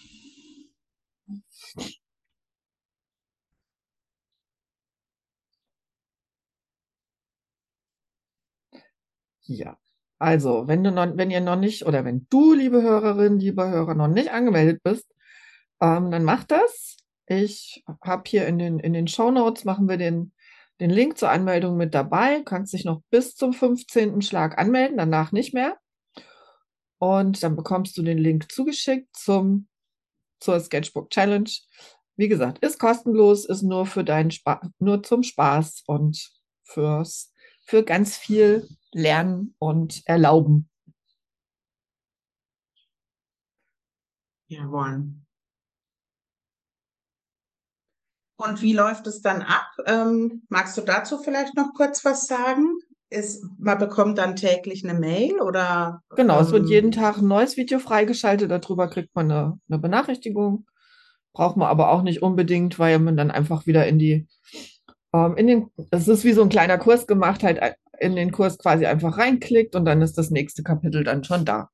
Ja, also wenn du noch, wenn ihr noch nicht oder wenn du, liebe Hörerin, lieber Hörer, noch nicht angemeldet bist, ähm, dann mach das. Ich habe hier in den, in den Shownotes machen wir den, den Link zur Anmeldung mit dabei. Du kannst dich noch bis zum 15. Schlag anmelden, danach nicht mehr. Und dann bekommst du den Link zugeschickt zum, zur Sketchbook Challenge. Wie gesagt, ist kostenlos, ist nur für deinen Spaß, nur zum Spaß und fürs, für ganz viel Lernen und Erlauben. Jawohl. Und wie läuft es dann ab? Ähm, magst du dazu vielleicht noch kurz was sagen? Ist, man bekommt dann täglich eine Mail oder? Genau, es wird ähm, jeden Tag ein neues Video freigeschaltet, darüber kriegt man eine, eine Benachrichtigung. Braucht man aber auch nicht unbedingt, weil man dann einfach wieder in die, ähm, in den, es ist wie so ein kleiner Kurs gemacht, halt in den Kurs quasi einfach reinklickt und dann ist das nächste Kapitel dann schon da.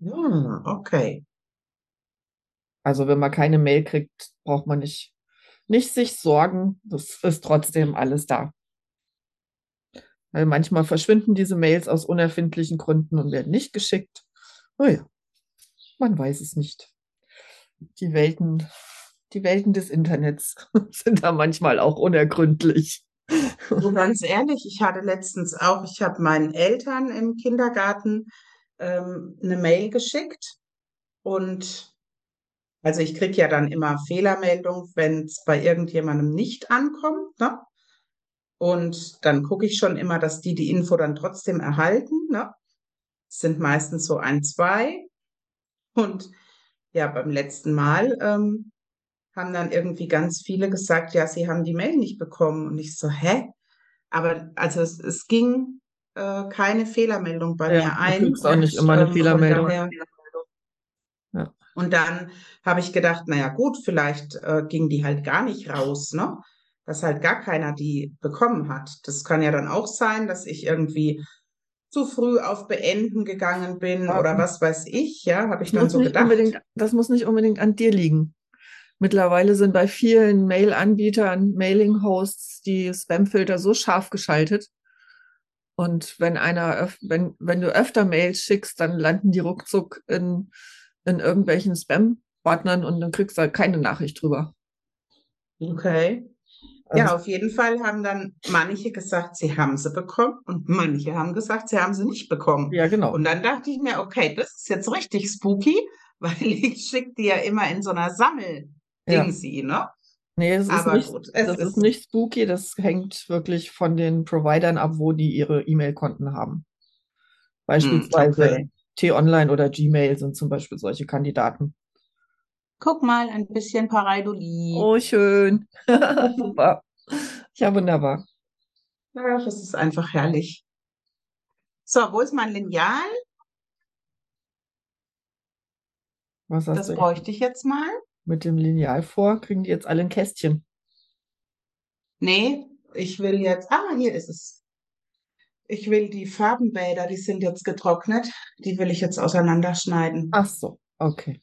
hm, okay. Also wenn man keine Mail kriegt, braucht man nicht, nicht sich sorgen, das ist trotzdem alles da. Weil manchmal verschwinden diese Mails aus unerfindlichen Gründen und werden nicht geschickt. Oh ja, man weiß es nicht. Die Welten, die Welten des Internets (laughs) sind da manchmal auch unergründlich. So (laughs) ganz ehrlich, ich hatte letztens auch, ich habe meinen Eltern im Kindergarten ähm, eine Mail geschickt und also ich kriege ja dann immer Fehlermeldung, wenn es bei irgendjemandem nicht ankommt, ne? Und dann gucke ich schon immer, dass die die Info dann trotzdem erhalten, ne? Es sind meistens so ein, zwei. Und ja, beim letzten Mal ähm, haben dann irgendwie ganz viele gesagt, ja, sie haben die Mail nicht bekommen. Und ich so, hä? Aber also es, es ging äh, keine Fehlermeldung bei Ja, mir du ein. kriegst auch nicht immer eine ähm, Fehlermeldung. daher, Ja. und dann habe ich gedacht, naja gut, vielleicht äh, ging die halt gar nicht raus, ne? Dass halt gar keiner die bekommen hat. Das kann ja dann auch sein, dass ich irgendwie zu früh auf Beenden gegangen bin oder was weiß ich, ja, habe ich Das dann so gedacht. das muss nicht unbedingt an dir liegen. Mittlerweile sind bei vielen Mail-Anbietern, Mailing-Hosts die Spam-Filter so scharf geschaltet. Und wenn einer, wenn, wenn du öfter Mails schickst, dann landen die ruckzuck in, in irgendwelchen Spam-Ordnern und dann kriegst du halt keine Nachricht drüber. Okay. Also, Ja, auf jeden Fall haben dann manche gesagt, sie haben sie bekommen und manche haben gesagt, sie haben sie nicht bekommen. ja, genau. Und dann dachte ich mir, okay, das ist jetzt richtig spooky, (laughs) weil ich schicke die ja immer in so einer Ja. Sammeldingsi, ne? Nee, es ist nicht, gut, es das ist ist, nicht spooky, das hängt wirklich von den Providern ab, wo die ihre E-Mail-Konten haben. hm, Beispielsweise okay. T-Online oder Gmail sind zum Beispiel solche Kandidaten. Guck mal, ein bisschen Pareidolie. Oh, schön. (laughs) (laughs) Super. Ja, wunderbar. Ja, das ist einfach herrlich. So, wo ist mein Lineal? Was hast Das du bräuchte ich jetzt mal. Mit dem Lineal vor? Kriegen die jetzt alle ein Kästchen? Nee, ich will jetzt, ah, hier ist es. Ich will die Farbenbäder, die sind jetzt getrocknet, die will ich jetzt auseinanderschneiden. Ach so, okay.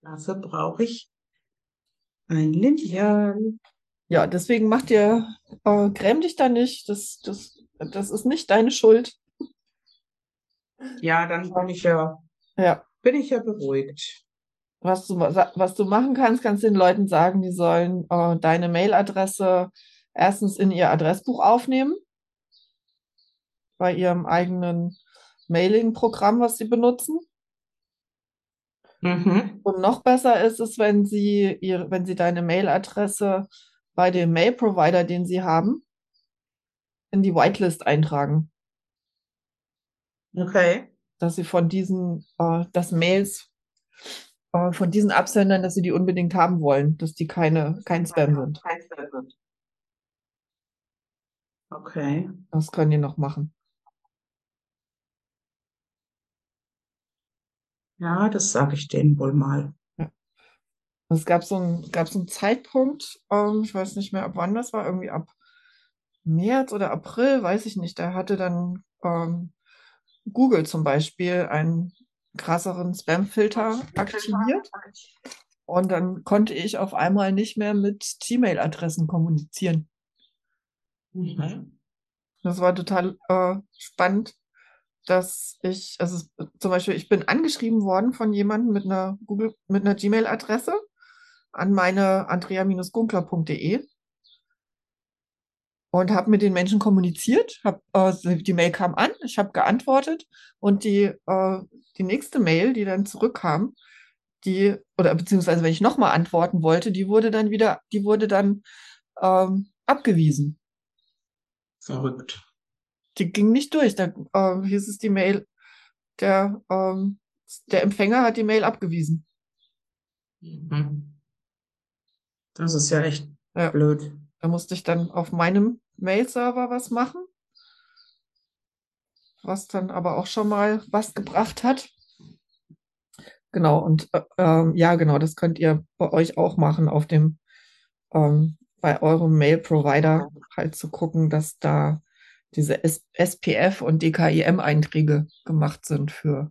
Dafür brauche ich ein Lineal. Ja, deswegen mach dir, äh, gräm dich da nicht. Das, das, das ist nicht deine Schuld. Ja, dann bin ich ja, Ja. bin ich ja beruhigt. Was du, was du machen kannst, kannst den Leuten sagen, die sollen äh, deine Mailadresse erstens in ihr Adressbuch aufnehmen, bei ihrem eigenen Mailing-Programm, was sie benutzen. Mhm. Und noch besser ist es, wenn sie ihre, wenn sie deine Mailadresse bei dem Mail-Provider, den sie haben, in die Whitelist eintragen, Okay. dass sie von diesen, äh, dass Mails äh, von diesen Absendern, dass sie die unbedingt haben wollen, dass die keine, kein Spam sind. Okay. Das können die noch machen. Ja, das sage ich denen wohl mal. Es gab so einen, gab so einen Zeitpunkt, ähm, ich weiß nicht mehr, ab wann das war, irgendwie ab März oder April, weiß ich nicht. Da hatte dann ähm, Google zum Beispiel ein, krasseren Spam-Filter aktiviert. Und dann konnte ich auf einmal nicht mehr mit Gmail-Adressen kommunizieren. Mhm. Das war total äh, spannend, dass ich, also zum Beispiel, ich bin angeschrieben worden von jemandem mit einer Google, mit einer Gmail-Adresse an meine andrea-gunkler.de und habe mit den Menschen kommuniziert. Hab, äh, die Mail kam an, ich habe geantwortet und die, äh, die nächste Mail, die dann zurückkam, die, oder beziehungsweise wenn ich nochmal antworten wollte, die wurde dann wieder, die wurde dann ähm, abgewiesen. Verrückt. Die ging nicht durch. Da äh, hieß es die Mail, der, ähm, der Empfänger hat die Mail abgewiesen. Mhm. Das ist ja echt Ja. blöd. Da musste ich dann auf meinem Mail-Server was machen, was dann aber auch schon mal was gebracht hat. Genau, und äh, ähm, ja, genau, das könnt ihr bei euch auch machen, auf dem, ähm, bei eurem Mail-Provider halt zu gucken, dass da diese S SPF und DKIM-Einträge gemacht sind für,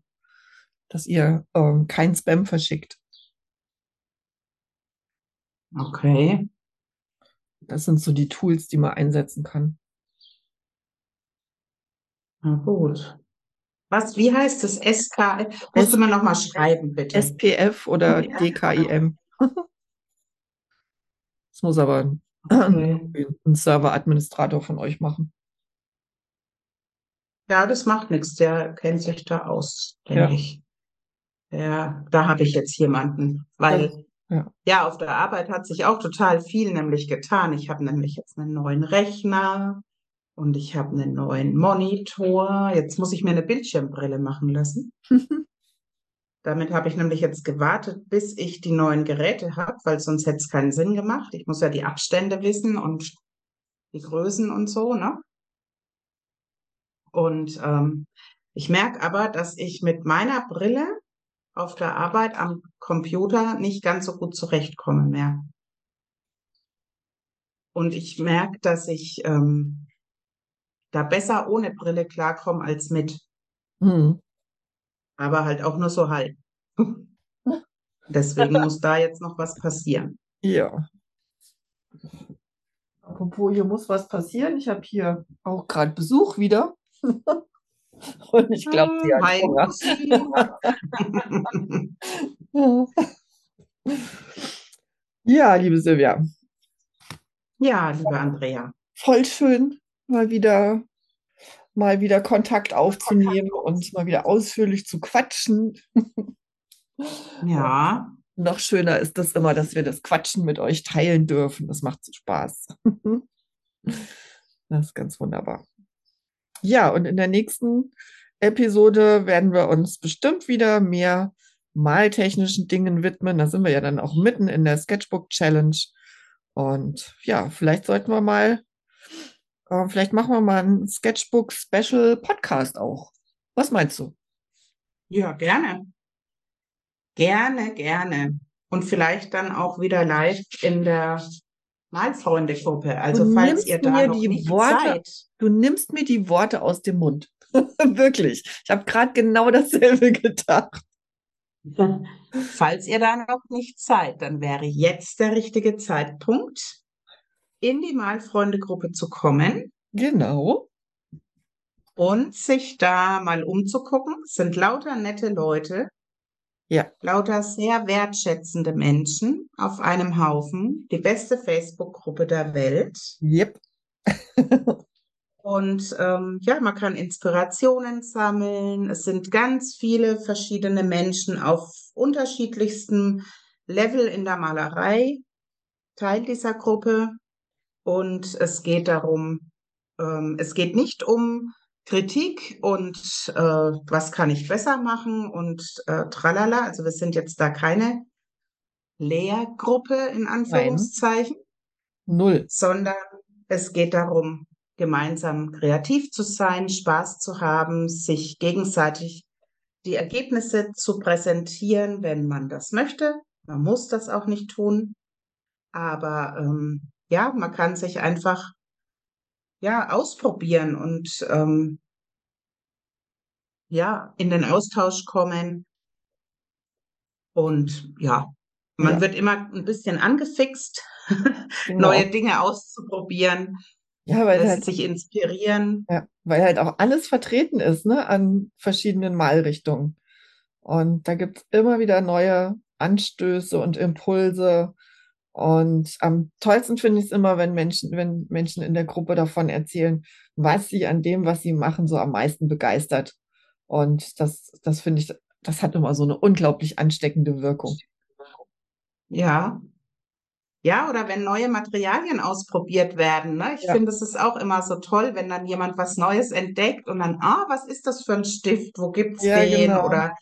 dass ihr ähm, kein Spam verschickt. Okay. Das sind so die Tools, die man einsetzen kann. Na gut. Was, wie heißt das? SK? Musst du mal nochmal schreiben, bitte. SPF oder Ja. DKIM. (laughs) Das muss aber ein, Okay. ein Server-Administrator von euch machen. Ja, das macht nichts. Der kennt sich da aus, denke Ja. ich. Ja, da habe ich jetzt jemanden, weil Ja. ja, auf der Arbeit hat sich auch total viel nämlich getan. Ich habe nämlich jetzt einen neuen Rechner und ich habe einen neuen Monitor. Jetzt muss ich mir eine Bildschirmbrille machen lassen. (laughs) Damit habe ich nämlich jetzt gewartet, bis ich die neuen Geräte habe, weil sonst hätte es keinen Sinn gemacht. Ich muss ja die Abstände wissen und die Größen und so, ne? Und ähm, ich merke aber, dass ich mit meiner Brille auf der Arbeit am Computer nicht ganz so gut zurechtkomme mehr. Und ich merke, dass ich ähm, da besser ohne Brille klarkomme als mit, Hm. aber halt auch nur so halb. (laughs) Deswegen muss da jetzt noch was passieren. Ja. Apropos, hier muss was passieren. Ich habe hier auch gerade Besuch wieder. (laughs) (laughs) Und ich glaube, sie hat Hi, Hunger. (laughs) Ja, liebe Silvia, Ja, liebe Andrea. voll schön, mal wieder, mal wieder Kontakt aufzunehmen und mal wieder ausführlich zu quatschen. (laughs) Ja, Noch schöner ist das immer, dass wir das Quatschen mit euch teilen dürfen. Das macht so Spaß. Das ist ganz wunderbar. Ja, und in der nächsten Episode werden wir uns bestimmt wieder mehr maltechnischen Dingen widmen. Da sind wir ja dann auch mitten in der Sketchbook Challenge. Und ja, vielleicht sollten wir mal, äh, vielleicht machen wir mal einen Sketchbook Special Podcast auch. Was meinst du? ja, gerne. Gerne, gerne. Und vielleicht dann auch wieder live in der Malfreunde-Gruppe. Also Du falls ihr da mir noch die nicht Worte- seid. Du nimmst mir die Worte aus dem Mund. (laughs) Wirklich. Ich habe gerade genau dasselbe (laughs) gedacht. (laughs) Falls ihr da noch nicht seid, dann wäre jetzt der richtige Zeitpunkt, in die Malfreunde-Gruppe zu kommen Genau. und sich da mal umzugucken. Es sind lauter nette Leute, Ja. lauter sehr wertschätzende Menschen auf einem Haufen, die beste Facebook-Gruppe der Welt. Yep. (laughs) Und ähm, ja, man kann Inspirationen sammeln. Es sind ganz viele verschiedene Menschen auf unterschiedlichstem Level in der Malerei Teil dieser Gruppe. Und es geht darum, ähm, es geht nicht um Kritik und äh, was kann ich besser machen und äh, tralala. Also wir sind jetzt da keine Lehrgruppe in Anführungszeichen Null. sondern es geht darum, gemeinsam kreativ zu sein, Spaß zu haben, sich gegenseitig die Ergebnisse zu präsentieren, wenn man das möchte. Man muss das auch nicht tun, aber ähm, ja, man kann sich einfach ja ausprobieren und ähm, ja in den Austausch kommen Und ja, man Ja. wird immer ein bisschen angefixt, (laughs) Genau. neue Dinge auszuprobieren, Ja, weil halt, sich inspirieren. ja, weil halt auch alles vertreten ist, ne, an verschiedenen Malrichtungen. Und da gibt's immer wieder neue Anstöße und Impulse. Und am tollsten finde ich es immer, wenn Menschen, wenn Menschen in der Gruppe davon erzählen, was sie an dem, was sie machen, so am meisten begeistert. Und das, das finde ich, das hat immer so eine unglaublich ansteckende Wirkung. Ja. Ja, oder wenn neue Materialien ausprobiert werden, ne? Ich Ja. finde, es ist auch immer so toll, wenn dann jemand was Neues entdeckt und dann, ah, was ist das für ein Stift? Wo gibt's Ja, den? genau. Oder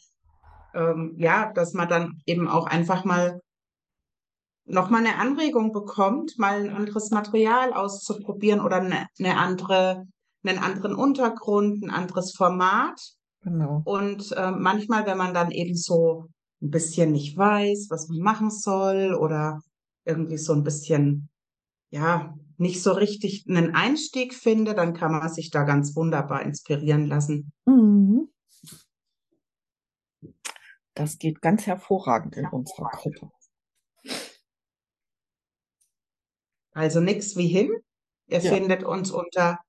ähm, ja, dass man dann eben auch einfach mal nochmal eine Anregung bekommt, mal ein anderes Material auszuprobieren oder eine, eine andere, einen anderen Untergrund, ein anderes Format. Genau. Und äh, manchmal, wenn man dann eben so ein bisschen nicht weiß, was man machen soll oder irgendwie so ein bisschen, ja, nicht so richtig einen Einstieg finde, dann kann man sich da ganz wunderbar inspirieren lassen. Mhm. Das geht ganz hervorragend in unserer Gruppe. Also nix wie hin. Ihr Ja. findet uns unter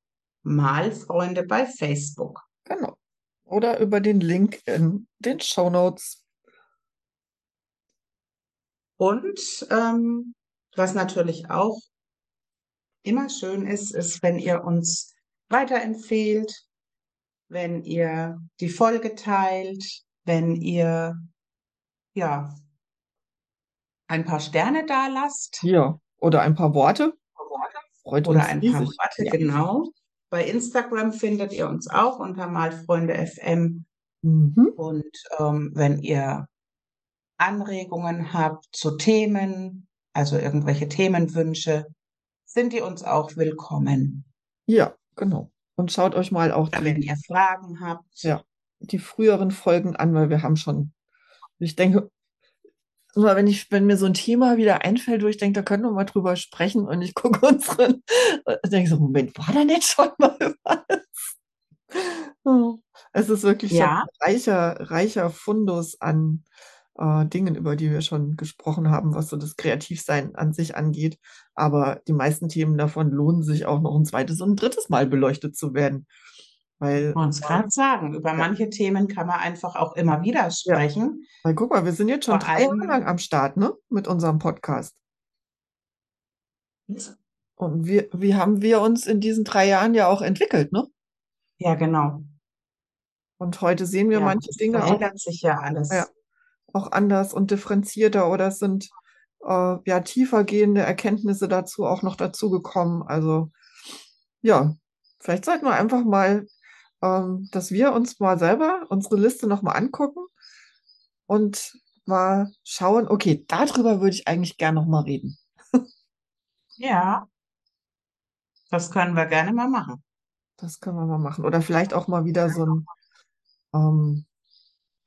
Malfreunde bei Facebook. Genau. Oder über den Link in den Shownotes. Und ähm, was natürlich auch immer schön ist, ist, wenn ihr uns weiterempfehlt, wenn ihr die Folge teilt, wenn ihr ja ein paar Sterne da lasst Ja. Oder ein paar Worte. Freut oder ein paar riesig. Worte, Ja. genau. Bei Instagram findet ihr uns auch unter Malfreunde FM. Mhm. Und ähm, wenn ihr Anregungen habt zu Themen, also irgendwelche Themenwünsche, sind die uns auch willkommen. Ja, genau. Und schaut euch mal auch Oder wenn ihr Fragen habt. ja, die früheren Folgen an, weil wir haben schon, ich denke, immer wenn ich, wenn mir so ein Thema wieder einfällt, wo ich denke, da können wir mal drüber sprechen und ich gucke unseren, und denke so, Moment, war da nicht schon mal (laughs) was? Oh, Es ist wirklich Ja. ein reicher, reicher Fundus an äh, Dingen, über die wir schon gesprochen haben, was so das Kreativsein an sich angeht. Aber die meisten Themen davon lohnen sich auch noch ein zweites und ein drittes Mal beleuchtet zu werden. Weil, Ich wollte es gerade sagen, über Ja. manche Themen kann man einfach auch immer wieder sprechen. weil guck mal, wir sind jetzt schon Vor drei Jahre lang am Start, ne? Mit unserem Podcast. Und wir, wie haben wir uns in diesen drei Jahren ja auch entwickelt, ne? Ja, genau. Und heute sehen wir Ja, manche Dinge auch, sich ja alles. Ja. auch anders und differenzierter oder es sind äh, ja tiefer gehende Erkenntnisse dazu auch noch dazugekommen. Also ja, vielleicht sollten wir einfach mal, ähm, dass wir uns mal selber unsere Liste nochmal angucken und mal schauen, okay, darüber würde ich eigentlich gern nochmal reden. Ja. Das können wir gerne mal machen. Das können wir mal machen. Oder vielleicht auch mal wieder so ein, ähm,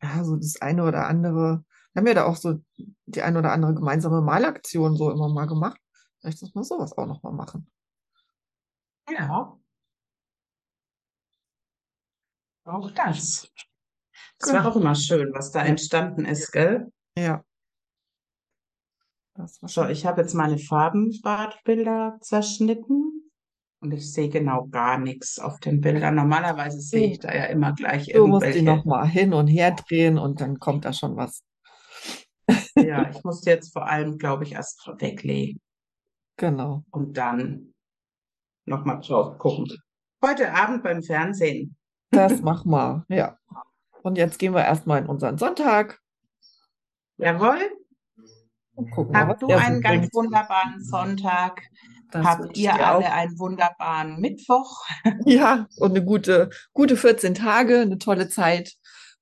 ja, so das eine oder andere. Wir haben ja da auch so die eine oder andere gemeinsame Malaktion so immer mal gemacht. Vielleicht muss man sowas auch noch mal machen. Ja. Auch das. Das Genau. war auch immer schön, was da entstanden ist, gell? Ja. Das war So, ich habe jetzt meine Farbenbadbilder zerschnitten und ich sehe genau gar nichts auf den Bildern. Normalerweise sehe ich da ja immer gleich Du musst die irgendwelche. noch mal hin und her drehen und dann kommt da schon was. Ja, ich musste jetzt vor allem, glaube ich, erst weglegen Genau. und dann nochmal drauf gucken. Heute Abend beim Fernsehen. Das mach mal. Ja. Und jetzt gehen wir erstmal in unseren Sonntag Jawohl. gucken Habt du einen ganz bringt. wunderbaren Sonntag? Das Habt ihr dir auch. alle einen wunderbaren Mittwoch? (laughs) Ja, und eine gute, gute 14 Tage, eine tolle Zeit,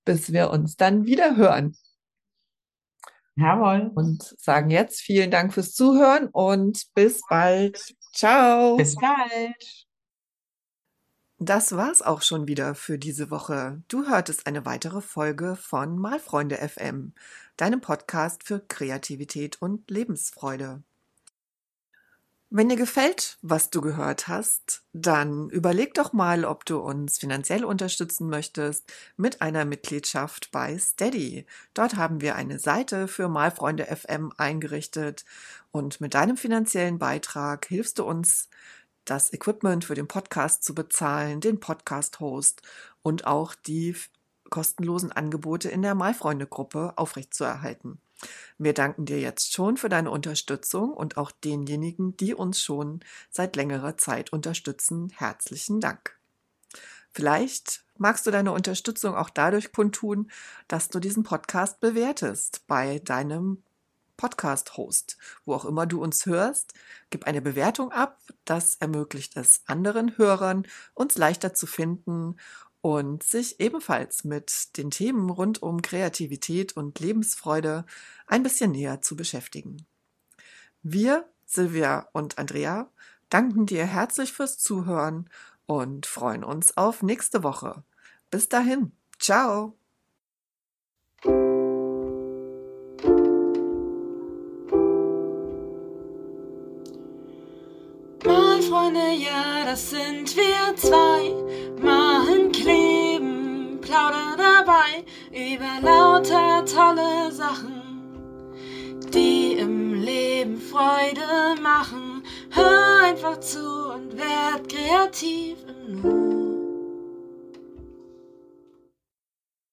bis wir uns dann wieder hören. Jawohl. Und sagen jetzt vielen Dank fürs Zuhören und bis bald. Ciao. Bis bald. Das war's auch schon wieder für diese Woche. Du hörtest eine weitere Folge von Malfreunde FM, deinem Podcast für Kreativität und Lebensfreude. Wenn dir gefällt, was du gehört hast, dann überleg doch mal, ob du uns finanziell unterstützen möchtest mit einer Mitgliedschaft bei Steady. Dort haben wir eine Seite für Malfreunde FM eingerichtet und mit deinem finanziellen Beitrag hilfst du uns, das Equipment für den Podcast zu bezahlen, den Podcast-Host und auch die kostenlosen Angebote in der Malfreunde-Gruppe aufrechtzuerhalten. Wir danken dir jetzt schon für deine Unterstützung und auch denjenigen, die uns schon seit längerer Zeit unterstützen. Herzlichen Dank. Vielleicht magst du deine Unterstützung auch dadurch kundtun, dass du diesen Podcast bewertest bei deinem Podcast-Host, wo auch immer du uns hörst. Gib eine Bewertung ab. Das ermöglicht es anderen Hörern, uns leichter zu finden und sich ebenfalls mit den Themen rund um Kreativität und Lebensfreude ein bisschen näher zu beschäftigen. Wir, Silvia und Andrea, danken dir herzlich fürs Zuhören und freuen uns auf nächste Woche. Bis dahin, ciao! Mal Freunde, ja, das sind wir zwei. Machen, kleben, plaudern dabei über lauter tolle Sachen, die im Leben Freude machen. Hör einfach zu und werd kreativ im Nu.